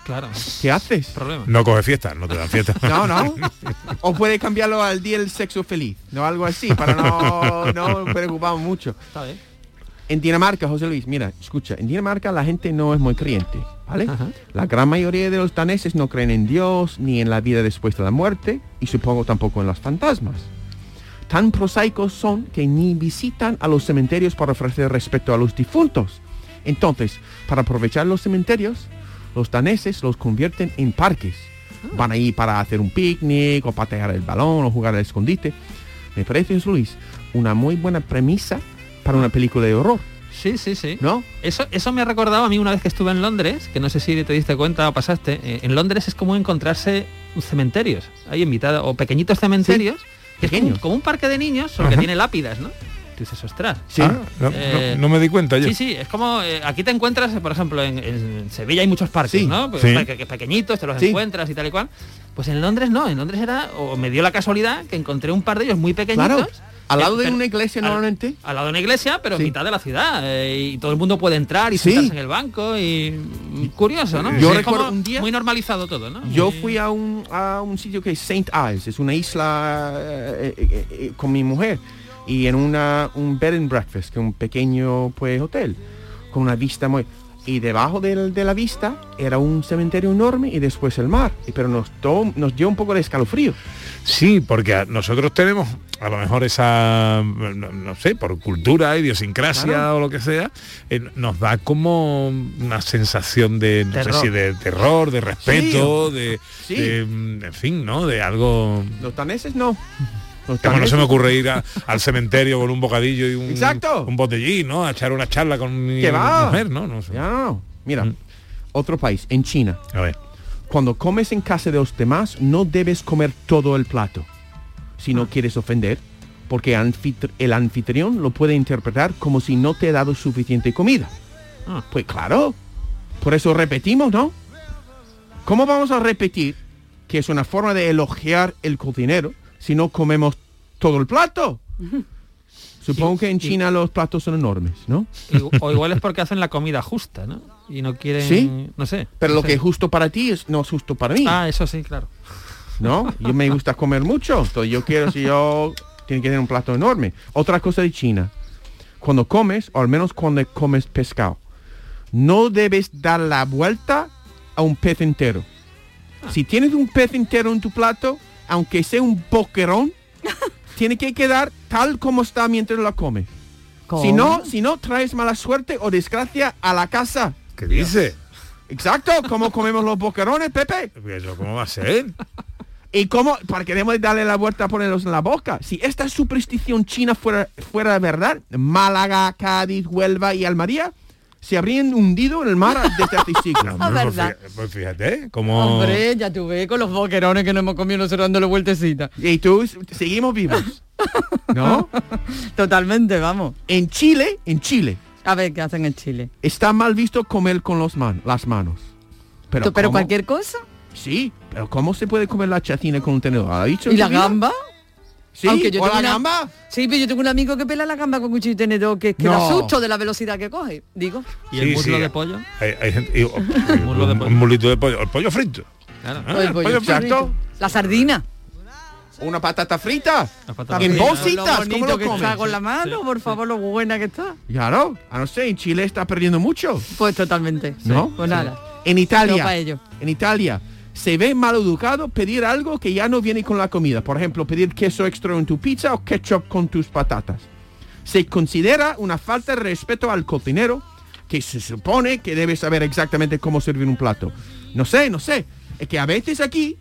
Claro. ¿Qué haces? Problema. No coge fiestas, no te dan fiestas. No, no. O puede cambiarlo al día del sexo feliz, no algo así, para no, no preocuparnos mucho. Está bien. En Dinamarca, José Luis, mira, escucha, en Dinamarca la gente no es muy creyente, ¿vale? La gran mayoría de los daneses no creen en Dios, ni en la vida después de la muerte, y supongo tampoco en los fantasmas. Tan prosaicos son que ni visitan a los cementerios para ofrecer respeto a los difuntos. Entonces, para aprovechar los cementerios, los daneses los convierten en parques. Van ahí para hacer un picnic, o patear el balón, o jugar al escondite. Me parece, Luis, una muy buena premisa para una película de horror. Sí, sí, sí. ¿No? Eso, eso me ha recordado a mí una vez que estuve en Londres, que no sé si te diste cuenta o pasaste. eh, en Londres es como encontrarse cementerios. Hay invitados, o pequeñitos cementerios, que es como, pequeños. como un parque de niños, solo que tiene lápidas, ¿no? Tú dices, ostras. Sí. Ah, no, Eh, no- no me di cuenta yo. Sí, sí, es como eh, aquí te encuentras, por ejemplo, en, en Sevilla hay muchos parques, Sí. ¿no? Pues Sí. pequeñitos, te los encuentras y tal y cual. Pues en Londres no, en Londres era, o me dio la casualidad que encontré un par de ellos muy pequeñitos. Claro. Al lado de una iglesia al- normalmente. al lado de una iglesia, pero en Sí. mitad de la ciudad. eh, y todo el mundo puede entrar y Sí. sentarse en el banco y mm, curioso, ¿no? Yo recuerdo un día- muy normalizado todo, ¿no? Yo fui a un, a un sitio que es St. Ives, es una isla eh, eh, eh, con mi mujer y en una, un bed and breakfast, que es un pequeño pues hotel, con una vista muy... y debajo del- de la vista era un cementerio enorme y después el mar. Pero nos, to- nos dio un poco de escalofrío. Sí, porque nosotros tenemos a lo mejor esa, no, no sé, por cultura, idiosincrasia Claro. o lo que sea, eh, nos da como una sensación de, no sé Terror. si de terror, de respeto, Sí. de, Sí. de, en fin, ¿no? De algo... Los daneses no. Como no se me ocurre ir a- al cementerio con un bocadillo y un, Exacto. un botellín, ¿no? A echar una charla con mi ¿Qué va? mujer, ¿no? No sé. Ya. Mira, otro país, en China. A ver. Cuando comes en casa de los demás, no debes comer todo el plato. Si Ah. no quieres ofender, porque el anfitrión lo puede interpretar como si no te he dado suficiente comida. Ah. Pues claro. Por eso repetimos, ¿no? ¿Cómo vamos a repetir que es una forma de elogiar el cocinero si no comemos todo el plato? Supongo que en China los platos son enormes, ¿no? O igual es porque hacen la comida justa, ¿no? Y no quieren, Sí. no sé. Pero no lo sé. que es justo para ti es no es justo para mí. Ah, eso sí, claro. ¿no? Yo me gusta comer mucho, entonces yo quiero si yo tiene que tener un plato enorme. Otra cosa de China, cuando comes, o al menos cuando comes pescado, no debes dar la vuelta a un pez entero. Si tienes un pez entero en tu plato, aunque sea un boquerón, tiene que quedar tal como está mientras lo comes. Si no, si no, traes mala suerte o desgracia a la casa. ¿Qué dice? Exacto, como comemos los boquerones, Pepe. ¿Eso cómo va a ser? ¿Y cómo? Para queremos darle la vuelta a ponerlos en la boca. Si esta superstición china fuera, fuera verdad, Málaga, Cádiz, Huelva y Almería se habrían hundido en el mar desde hace siglos. Verdad. Pues fíjate, como... Hombre, ya tuve con los boquerones que no hemos comido nosotros dándole vueltecita. Y tú, seguimos vivos. ¿No? Totalmente, vamos. En Chile, en Chile, A ver qué hacen en Chile. está mal visto comer con los man- las manos. Pero, pero cualquier cosa. Sí, pero ¿cómo se puede comer la chacina con un tenedor? ¿Ha dicho ¿Y la vida? gamba? Sí, Aunque yo ¿o tengo la una- gamba? Sí, pero yo tengo un amigo que pela la gamba con cuchillo y tenedor que, que da No. susto de la velocidad que coge. Digo. ¿Y el Sí, muslo sí. de pollo? Hay, hay gente... y- un, un mulito de pollo. El pollo frito. Claro. Ah, O el el pollo pollo frito. exacto. La sardina. Una patata frita. patata En bolsitas, ¿cómo lo que comes? está con la mano, por favor, lo buena que está. Claro, a no sé, en Chile está perdiendo mucho, Pues totalmente. ¿no? Pues nada. En No Italia, en Italia, se ve mal educado pedir algo que ya no viene con la comida. Por ejemplo, pedir queso extra en tu pizza o ketchup con tus patatas. Se considera una falta de respeto al cocinero que se supone que debe saber exactamente cómo servir un plato. No sé, no sé. Es que a veces aquí,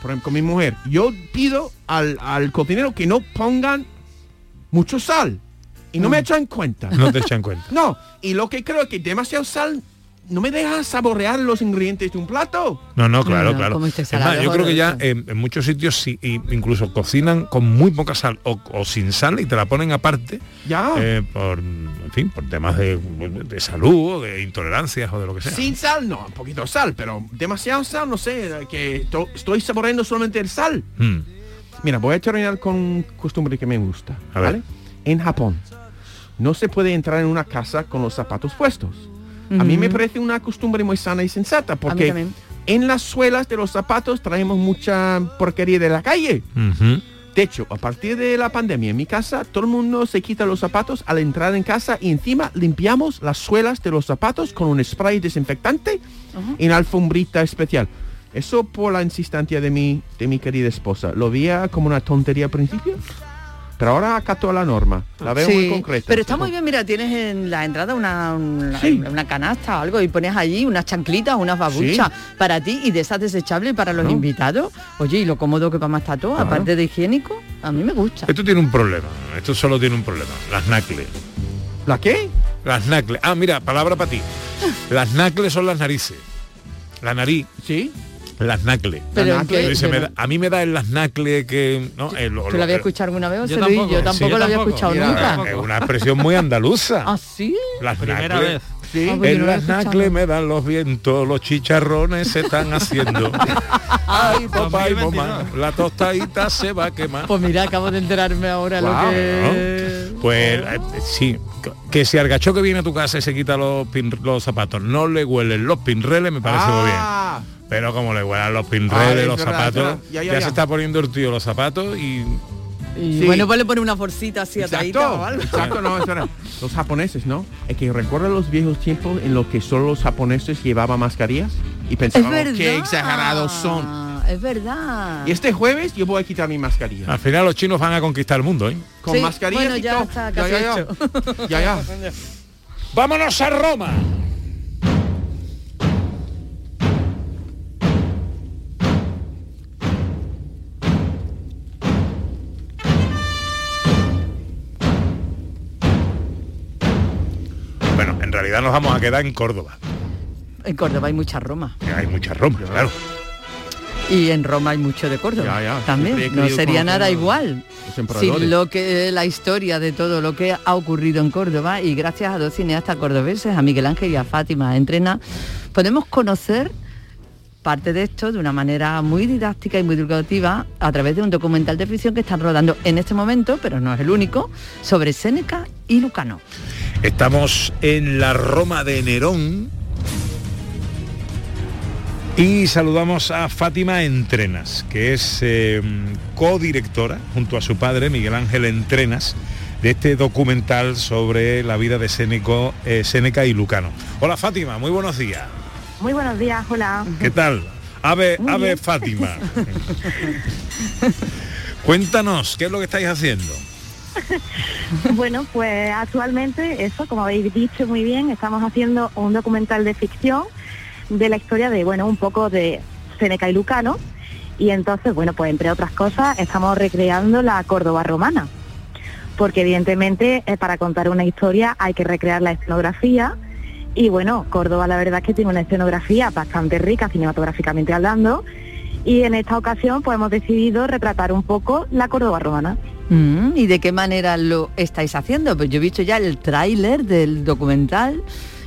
por ejemplo, con mi mujer, yo pido al, al cocinero que no pongan mucho sal. Y no me echan cuenta. No te echan cuenta. No, y lo que creo es que demasiado sal no me deja saborear los ingredientes de un plato. No, no, claro, No, claro. Es más, yo creo que ya en, en muchos sitios sí, y incluso cocinan con muy poca sal o, o sin sal y te la ponen aparte Ya. eh, por, en fin, por temas de, de salud o de intolerancias o de lo que sea. Sin sal, no, un poquito de sal, pero demasiado sal, no sé, que to- estoy saboreando solamente el sal. Mm. Mira, voy a terminar con una costumbre que me gusta. A ver. En Japón, no se puede entrar en una casa con los zapatos puestos. A mí me parece una costumbre muy sana y sensata, porque en las suelas de los zapatos traemos mucha porquería de la calle. De hecho, a partir de la pandemia en mi casa, todo el mundo se quita los zapatos al entrar en casa y encima limpiamos las suelas de los zapatos con un spray desinfectante y una alfombrita especial. Eso por la insistencia de mi, de mi querida esposa. Lo veía como una tontería al principio, pero ahora acato a la norma. La veo muy concreta. Pero está muy bien, mira, tienes en la entrada una, una, Sí. una canasta o algo y pones allí unas chanclitas, unas babuchas para ti y de esas desechables para los No. invitados. Oye, y lo cómodo que vamos a todo, aparte de higiénico, a mí me gusta. Esto tiene un problema. Esto solo tiene un problema. Las nacles. ¿La qué? Las nacles. Ah, mira, palabra para ti. Las nacles son las narices. La nariz. Sí. Las. Pero nacle, Dice, pero- da- a mí me da en las nacles que... ¿no? El- ¿Tú lo- lo habías el- escuchado alguna vez? Yo tampoco. Yo Sí, tampoco yo lo había tampoco. escuchado nunca. Es una expresión muy andaluza. ¿Ah, sí? Las Primera nacles. vez. Sí. Ah, pues En las nacles me dan los vientos, los chicharrones se están haciendo. Ay, papá y mamá, la tostadita se va a quemar. Pues mira, acabo de enterarme ahora lo que... Pues eh, sí, que si al gacho que viene a tu casa y se quita los, pin- los zapatos, no le huelen los pinreles, me parece muy bien. Ah, Pero como le huelan los Ah, pinreles, es los zapatos. Ya, ya, ya, ya. se está poniendo el tío los zapatos y Y Sí. bueno, pues le pone una forcita así atadita o Exacto, algo. exacto, no, espera. Los japoneses, ¿no? Es que recuerda los viejos tiempos en los que solo los japoneses llevaban mascarillas y pensábamos qué exagerados son. Es verdad. Y este jueves yo voy a quitar mi mascarilla. Al final los chinos van a conquistar el mundo, ¿eh? Con Sí, mascarilla bueno, y ya todo. está Ya, casi ya, ya. hecho. Ya, ya. ¡Vámonos a Roma! Realidad nos vamos a quedar en Córdoba. En Córdoba hay mucha Roma. Hay mucha Roma, claro. Y en Roma hay mucho de Córdoba. Ya, ya. También. No sería nada a igual. Los Si emperadores. lo que la historia de todo lo que ha ocurrido en Córdoba y gracias a dos cineastas cordobeses, a Miguel Ángel y a Fátima Entrena, podemos conocer parte de esto de una manera muy didáctica y muy divulgativa a través de un documental de ficción que están rodando en este momento, pero no es el único, sobre Séneca y Lucano. Estamos en la Roma de Nerón y saludamos a Fátima Entrenas, que es eh, codirectora junto a su padre Miguel Ángel Entrenas de este documental sobre la vida de Séneco, eh, Séneca y Lucano. Hola Fátima, muy buenos días. Muy buenos días, hola. ¿Qué tal? Ave, Muy Ave bien. Fátima. Cuéntanos, ¿qué es lo que estáis haciendo? bueno, pues actualmente eso, como habéis dicho muy bien, estamos haciendo un documental de ficción de la historia de, bueno, un poco de Seneca y Lucano. Y entonces, bueno, pues entre otras cosas, estamos recreando la Córdoba romana. Porque evidentemente eh, para contar una historia hay que recrear la escenografía. Y bueno, Córdoba la verdad es que tiene una escenografía bastante rica cinematográficamente hablando. Y en esta ocasión pues hemos decidido retratar un poco la Córdoba romana. Mm, ¿Y de qué manera lo estáis haciendo? Pues yo he visto ya el tráiler del documental,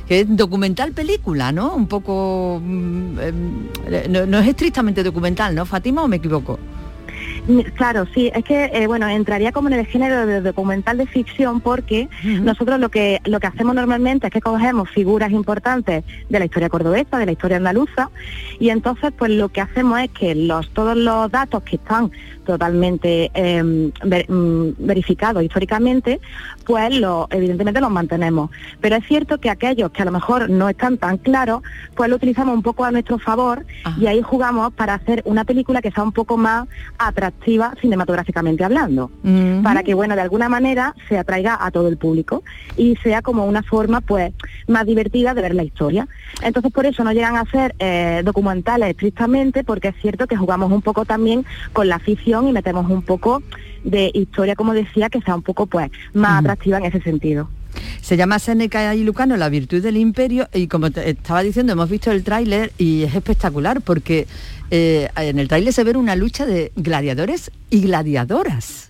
que es documental película, ¿no? Un poco... mm, em, no, no es estrictamente documental, ¿no, Fátima, o me equivoco? Claro, sí, es que eh, bueno, entraría como en el género de documental de ficción porque nosotros lo que lo que hacemos normalmente es que cogemos figuras importantes de la historia cordobesa, de la historia andaluza y entonces pues lo que hacemos es que los todos los datos que están totalmente eh, ver- mm, verificados históricamente, pues lo, evidentemente los mantenemos. Pero es cierto que aquellos que a lo mejor no están tan claros, pues lo utilizamos un poco a nuestro favor y ahí jugamos para hacer una película que sea un poco más atractiva cinematográficamente hablando, para que bueno de alguna manera se atraiga a todo el público y sea como una forma pues más divertida de ver la historia. Entonces por eso no llegan a ser eh, documentales estrictamente, porque es cierto que jugamos un poco también con la ficción y metemos un poco de historia, como decía, que sea un poco pues más atractiva en ese sentido. Se llama Séneca y Lucano, la virtud del imperio, y como te estaba diciendo, hemos visto el tráiler y es espectacular porque eh, en el tráiler se ve una lucha de gladiadores y gladiadoras.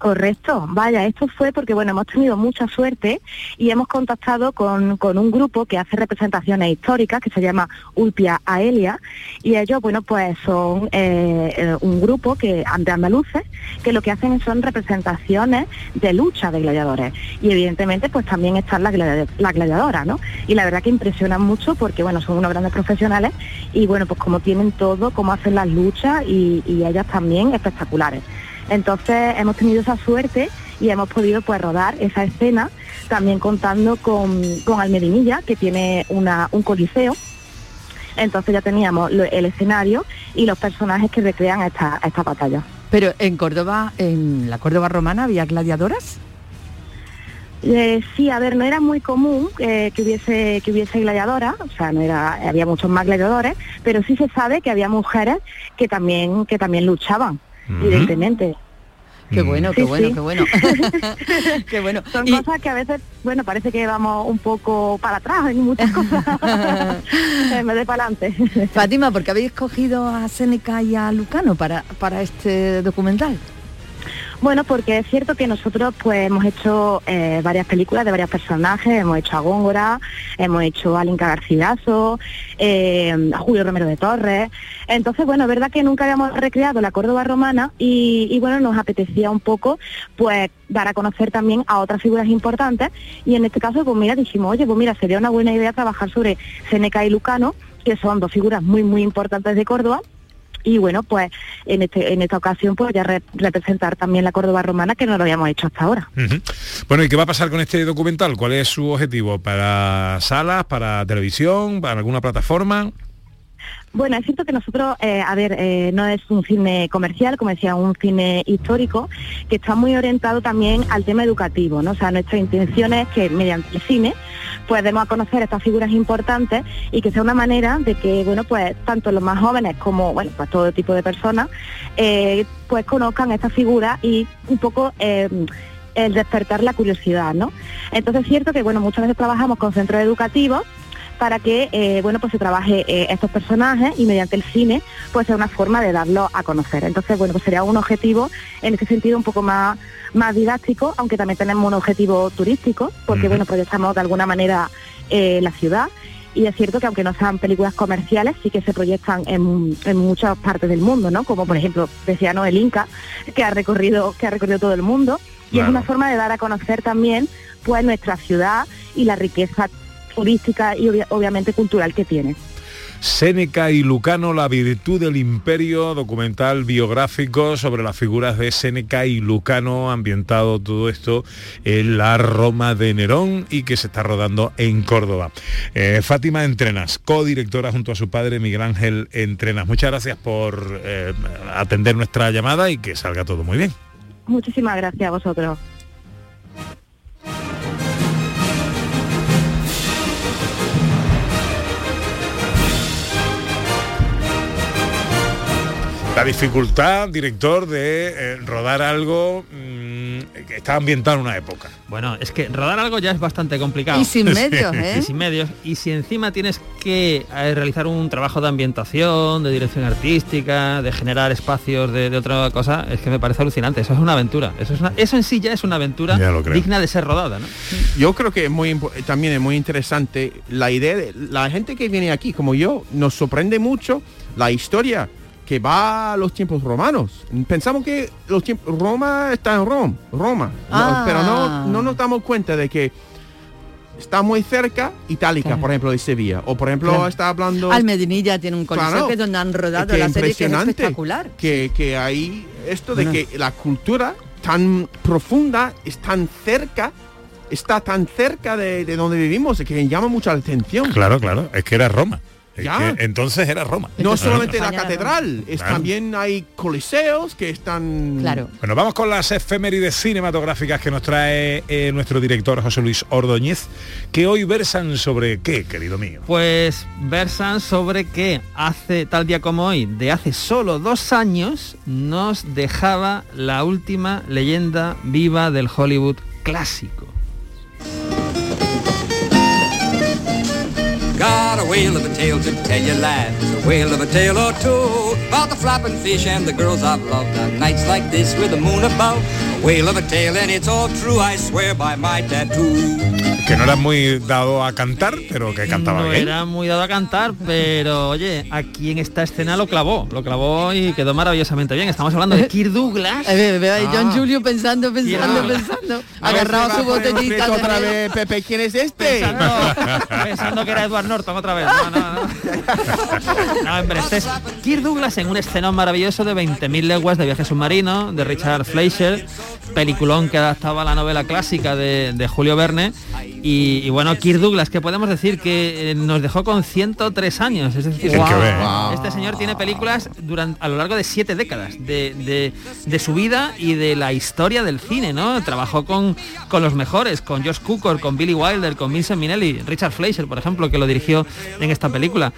Correcto, vaya, esto fue porque bueno, hemos tenido mucha suerte y hemos contactado con, con un grupo que hace representaciones históricas que se llama Ulpia Aelia y ellos, bueno, pues son eh, eh, un grupo que de andaluces que lo que hacen son representaciones de lucha de gladiadores y evidentemente pues también están las las gladiadoras, ¿no? Y la verdad que impresionan mucho porque bueno, son unos grandes profesionales y bueno, pues como tienen todo, cómo hacen las luchas y, y ellas también espectaculares. Entonces hemos tenido esa suerte y hemos podido pues rodar esa escena también contando con, con Almedinilla, que tiene una, un coliseo. Entonces ya teníamos el escenario y los personajes que recrean esta, esta batalla. Pero en Córdoba, en la Córdoba romana, había gladiadoras. Eh, sí, a ver, no era muy común eh, que hubiese que hubiese gladiadoras, o sea, no era, había muchos más gladiadores, pero sí se sabe que había mujeres que también que también luchaban, evidentemente. Qué bueno, qué Sí, bueno, sí. qué bueno. qué bueno. Son cosas que a veces, bueno, parece que vamos un poco para atrás en muchas cosas, en vez de para adelante. Fátima, ¿por qué habéis escogido a Séneca y a Lucano para, para este documental? Bueno, porque es cierto que nosotros pues hemos hecho eh, varias películas de varios personajes, hemos hecho a Góngora, hemos hecho a Linca Garcilaso, eh, a Julio Romero de Torres. Entonces, bueno, es verdad que nunca habíamos recreado la Córdoba romana y, bueno, nos apetecía un poco pues dar a conocer también a otras figuras importantes. Y en este caso pues mira, dijimos, oye, pues mira, sería una buena idea trabajar sobre Seneca y Lucano, que son dos figuras muy, muy importantes de Córdoba y bueno, pues en, este, en esta ocasión pues ya re- representar también la Córdoba romana que no lo habíamos hecho hasta ahora. Bueno, ¿y qué va a pasar con este documental? ¿Cuál es su objetivo? ¿Para salas, para televisión, para alguna plataforma? Bueno, es cierto que nosotros, eh, a ver, eh, no es un cine comercial, como decía, un cine histórico, que está muy orientado también al tema educativo, ¿no? O sea, nuestra intención es que mediante el cine, pues demos a conocer estas figuras importantes y que sea una manera de que, bueno, pues tanto los más jóvenes como, bueno, pues todo tipo de personas, eh, pues conozcan estas figuras y un poco... el despertar la curiosidad, ¿no? Entonces es cierto que, bueno, muchas veces trabajamos con centros educativos para que eh, bueno pues se trabaje eh, estos personajes y mediante el cine pues sea una forma de darlo a conocer entonces bueno pues sería un objetivo en ese sentido un poco más más didáctico aunque también tenemos un objetivo turístico porque bueno proyectamos de alguna manera eh, la ciudad y es cierto que aunque no sean películas comerciales, sí que se proyectan en, en muchas partes del mundo, ¿no? Como por ejemplo, decía ¿no? el Inca, que ha recorrido, que ha recorrido todo el mundo. Y Claro. es una forma de dar a conocer también pues nuestra ciudad y la riqueza turística y obvia- obviamente cultural que tiene. Séneca y Lucano, la virtud del imperio, documental biográfico sobre las figuras de Séneca y Lucano, ambientado todo esto en la Roma de Nerón y que se está rodando en Córdoba. Eh, Fátima Entrenas, codirectora junto a su padre Miguel Ángel Entrenas. Muchas gracias por eh, atender nuestra llamada y que salga todo muy bien. Muchísimas gracias a vosotros. La dificultad, director, de eh, rodar algo mm, que está ambientado en una época. Bueno, es que rodar algo ya es bastante complicado. Y sin medios, ¿eh? Y sin medios. Y si encima tienes que eh, realizar un trabajo de ambientación, de dirección artística, de generar espacios de, de otra cosa, es que me parece alucinante. Eso es una aventura. Eso, es una- eso en sí ya es una aventura Ya lo creo. digna de ser rodada, ¿no? Yo creo que es muy impo- también es muy interesante la idea de la gente que viene aquí, como yo, nos sorprende mucho la historia que va a los tiempos romanos. Pensamos que los tiempos Roma está en Roma, Roma, no, Ah. pero no, no nos damos cuenta de que está muy cerca Itálica, Claro. por ejemplo, de Sevilla, o por ejemplo Claro. está hablando Almedinilla tiene un coliseo Claro. que es donde han rodado que la serie que es impresionante espectacular. que, que hay esto de Bueno. que la cultura tan profunda es tan cerca está tan cerca de, de donde vivimos que llama mucha atención Claro, claro, es que era Roma. Ya. que entonces era Roma. no solamente la catedral es Claro. también hay coliseos que están Bueno, vamos con las efemérides cinematográficas que nos trae eh, nuestro director José Luis Ordóñez, que hoy versan sobre qué, querido mío. Pues versan sobre que hace, tal día como hoy, de hace solo dos años, nos dejaba la última leyenda viva del Hollywood clásico. Got a whale of a tale to tell you lads, a whale of a tale or two about the flapping fish and the girls I've loved on nights like this with the moon above. Whale of a tale and it's all true, I swear by my tattoo. Que no era muy dado a cantar, pero que cantaba No bien. era muy dado a cantar, pero oye, aquí en esta escena lo clavó, lo clavó y quedó maravillosamente bien. Estamos hablando de Kirk Douglas. Eh, ve- ve ahí John Ah. Julio pensando, pensando, pensando, agarrado su botellita otra vez Pepe quién es este Pensando, pensando que era Edward Norton otra vez. No, no, no. No, hombre, este es Kirk Douglas en un escenón maravilloso de 20.000 leguas de viaje submarino de Richard Fleischer, peliculón que adaptaba la novela clásica de, de Julio Verne. Y, y bueno, Kirk Douglas, que podemos decir que eh, nos dejó con 103 años. Es decir, este señor tiene películas durante, a lo largo de siete décadas de, de- de su vida y de la historia del cine, ¿no? Trabajó con, con los mejores, con Josh Cukor, con Billy Wilder, con Vincent Minnelli, Richard Fleischer, por ejemplo, que lo dirigió en esta película.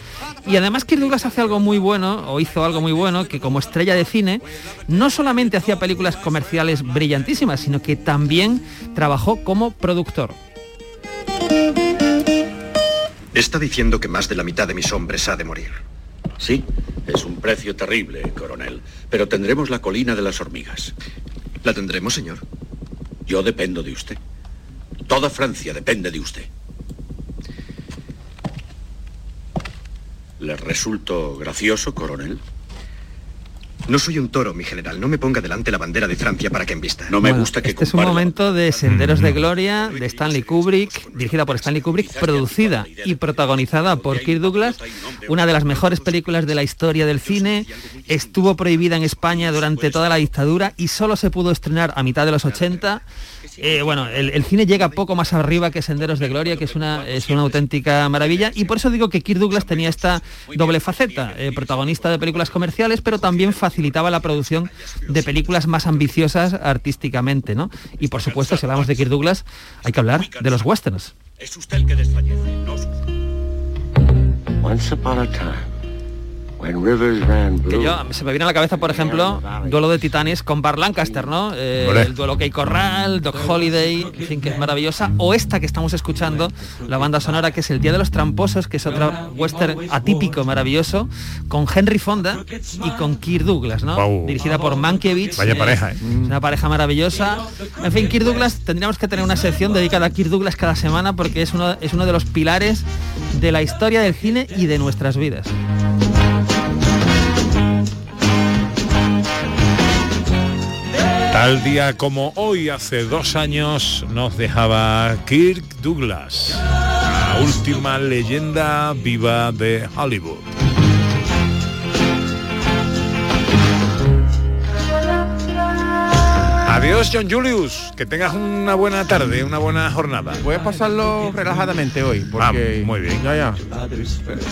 Y además Kirk Douglas hace algo muy bueno, o hizo algo muy bueno, que como estrella de cine, no solamente hacía películas comerciales brillantísimas, sino que también trabajó como productor. Está diciendo que más de la mitad de mis hombres ha de morir. Sí, es un precio terrible, coronel. Pero tendremos la colina de las hormigas. ¿La tendremos, señor? Yo dependo de usted. Toda Francia depende de usted. ¿Le resulto gracioso, coronel? No soy un toro, mi general. No me ponga delante la bandera de Francia para que embista. No Bueno, Este es un momento de Senderos de Gloria de Stanley Kubrick, dirigida por Stanley Kubrick, producida y protagonizada por Kirk Douglas, una de las mejores películas de la historia del cine. Estuvo prohibida en España durante toda la dictadura y solo se pudo estrenar a mitad de los 80. Eh, bueno, el, el cine llega poco más arriba que Senderos de Gloria, que es una, es una auténtica maravilla, y por eso digo que Kirk Douglas tenía esta doble faceta, eh, protagonista de películas comerciales, pero también facilitaba la producción de películas más ambiciosas artísticamente, ¿no? Y por supuesto, si hablamos de Kirk Douglas, hay que hablar de los westerns. Es usted el que desfallece, no Once upon a time, Que yo, se me viene a la cabeza, por ejemplo, duelo de titanes con Bar Lancaster, ¿no? Eh, el duelo que hay Corral, Doc Holiday, en fin, que es maravillosa. O esta que estamos escuchando, la banda sonora, que es El Día de los Tramposos, que es otra western atípico, maravilloso, con Henry Fonda y con Kirk Douglas, ¿no? Dirigida por Mankiewicz. Vaya pareja, ¿eh? Es una pareja maravillosa. En fin, Kirk Douglas, tendríamos que tener una sección dedicada a Kirk Douglas cada semana porque es uno, es uno de los pilares de la historia del cine y de nuestras vidas. Tal día como hoy, hace dos años, nos dejaba Kirk Douglas, la última leyenda viva de Hollywood. Adiós, John Julius. Que tengas una buena tarde, una buena jornada. Voy a pasarlo relajadamente hoy, porque Ah, muy bien. ya ya.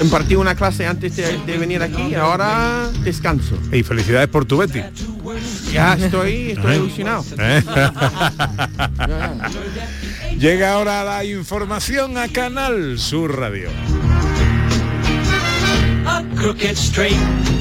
Impartí una clase antes de, de venir aquí, ahora descanso. Y felicidades por tu Betty. Ya estoy, estoy ¿Eh? ilusionado. ¿Eh? Llega ahora la información a Canal Sur Radio. A crooked straight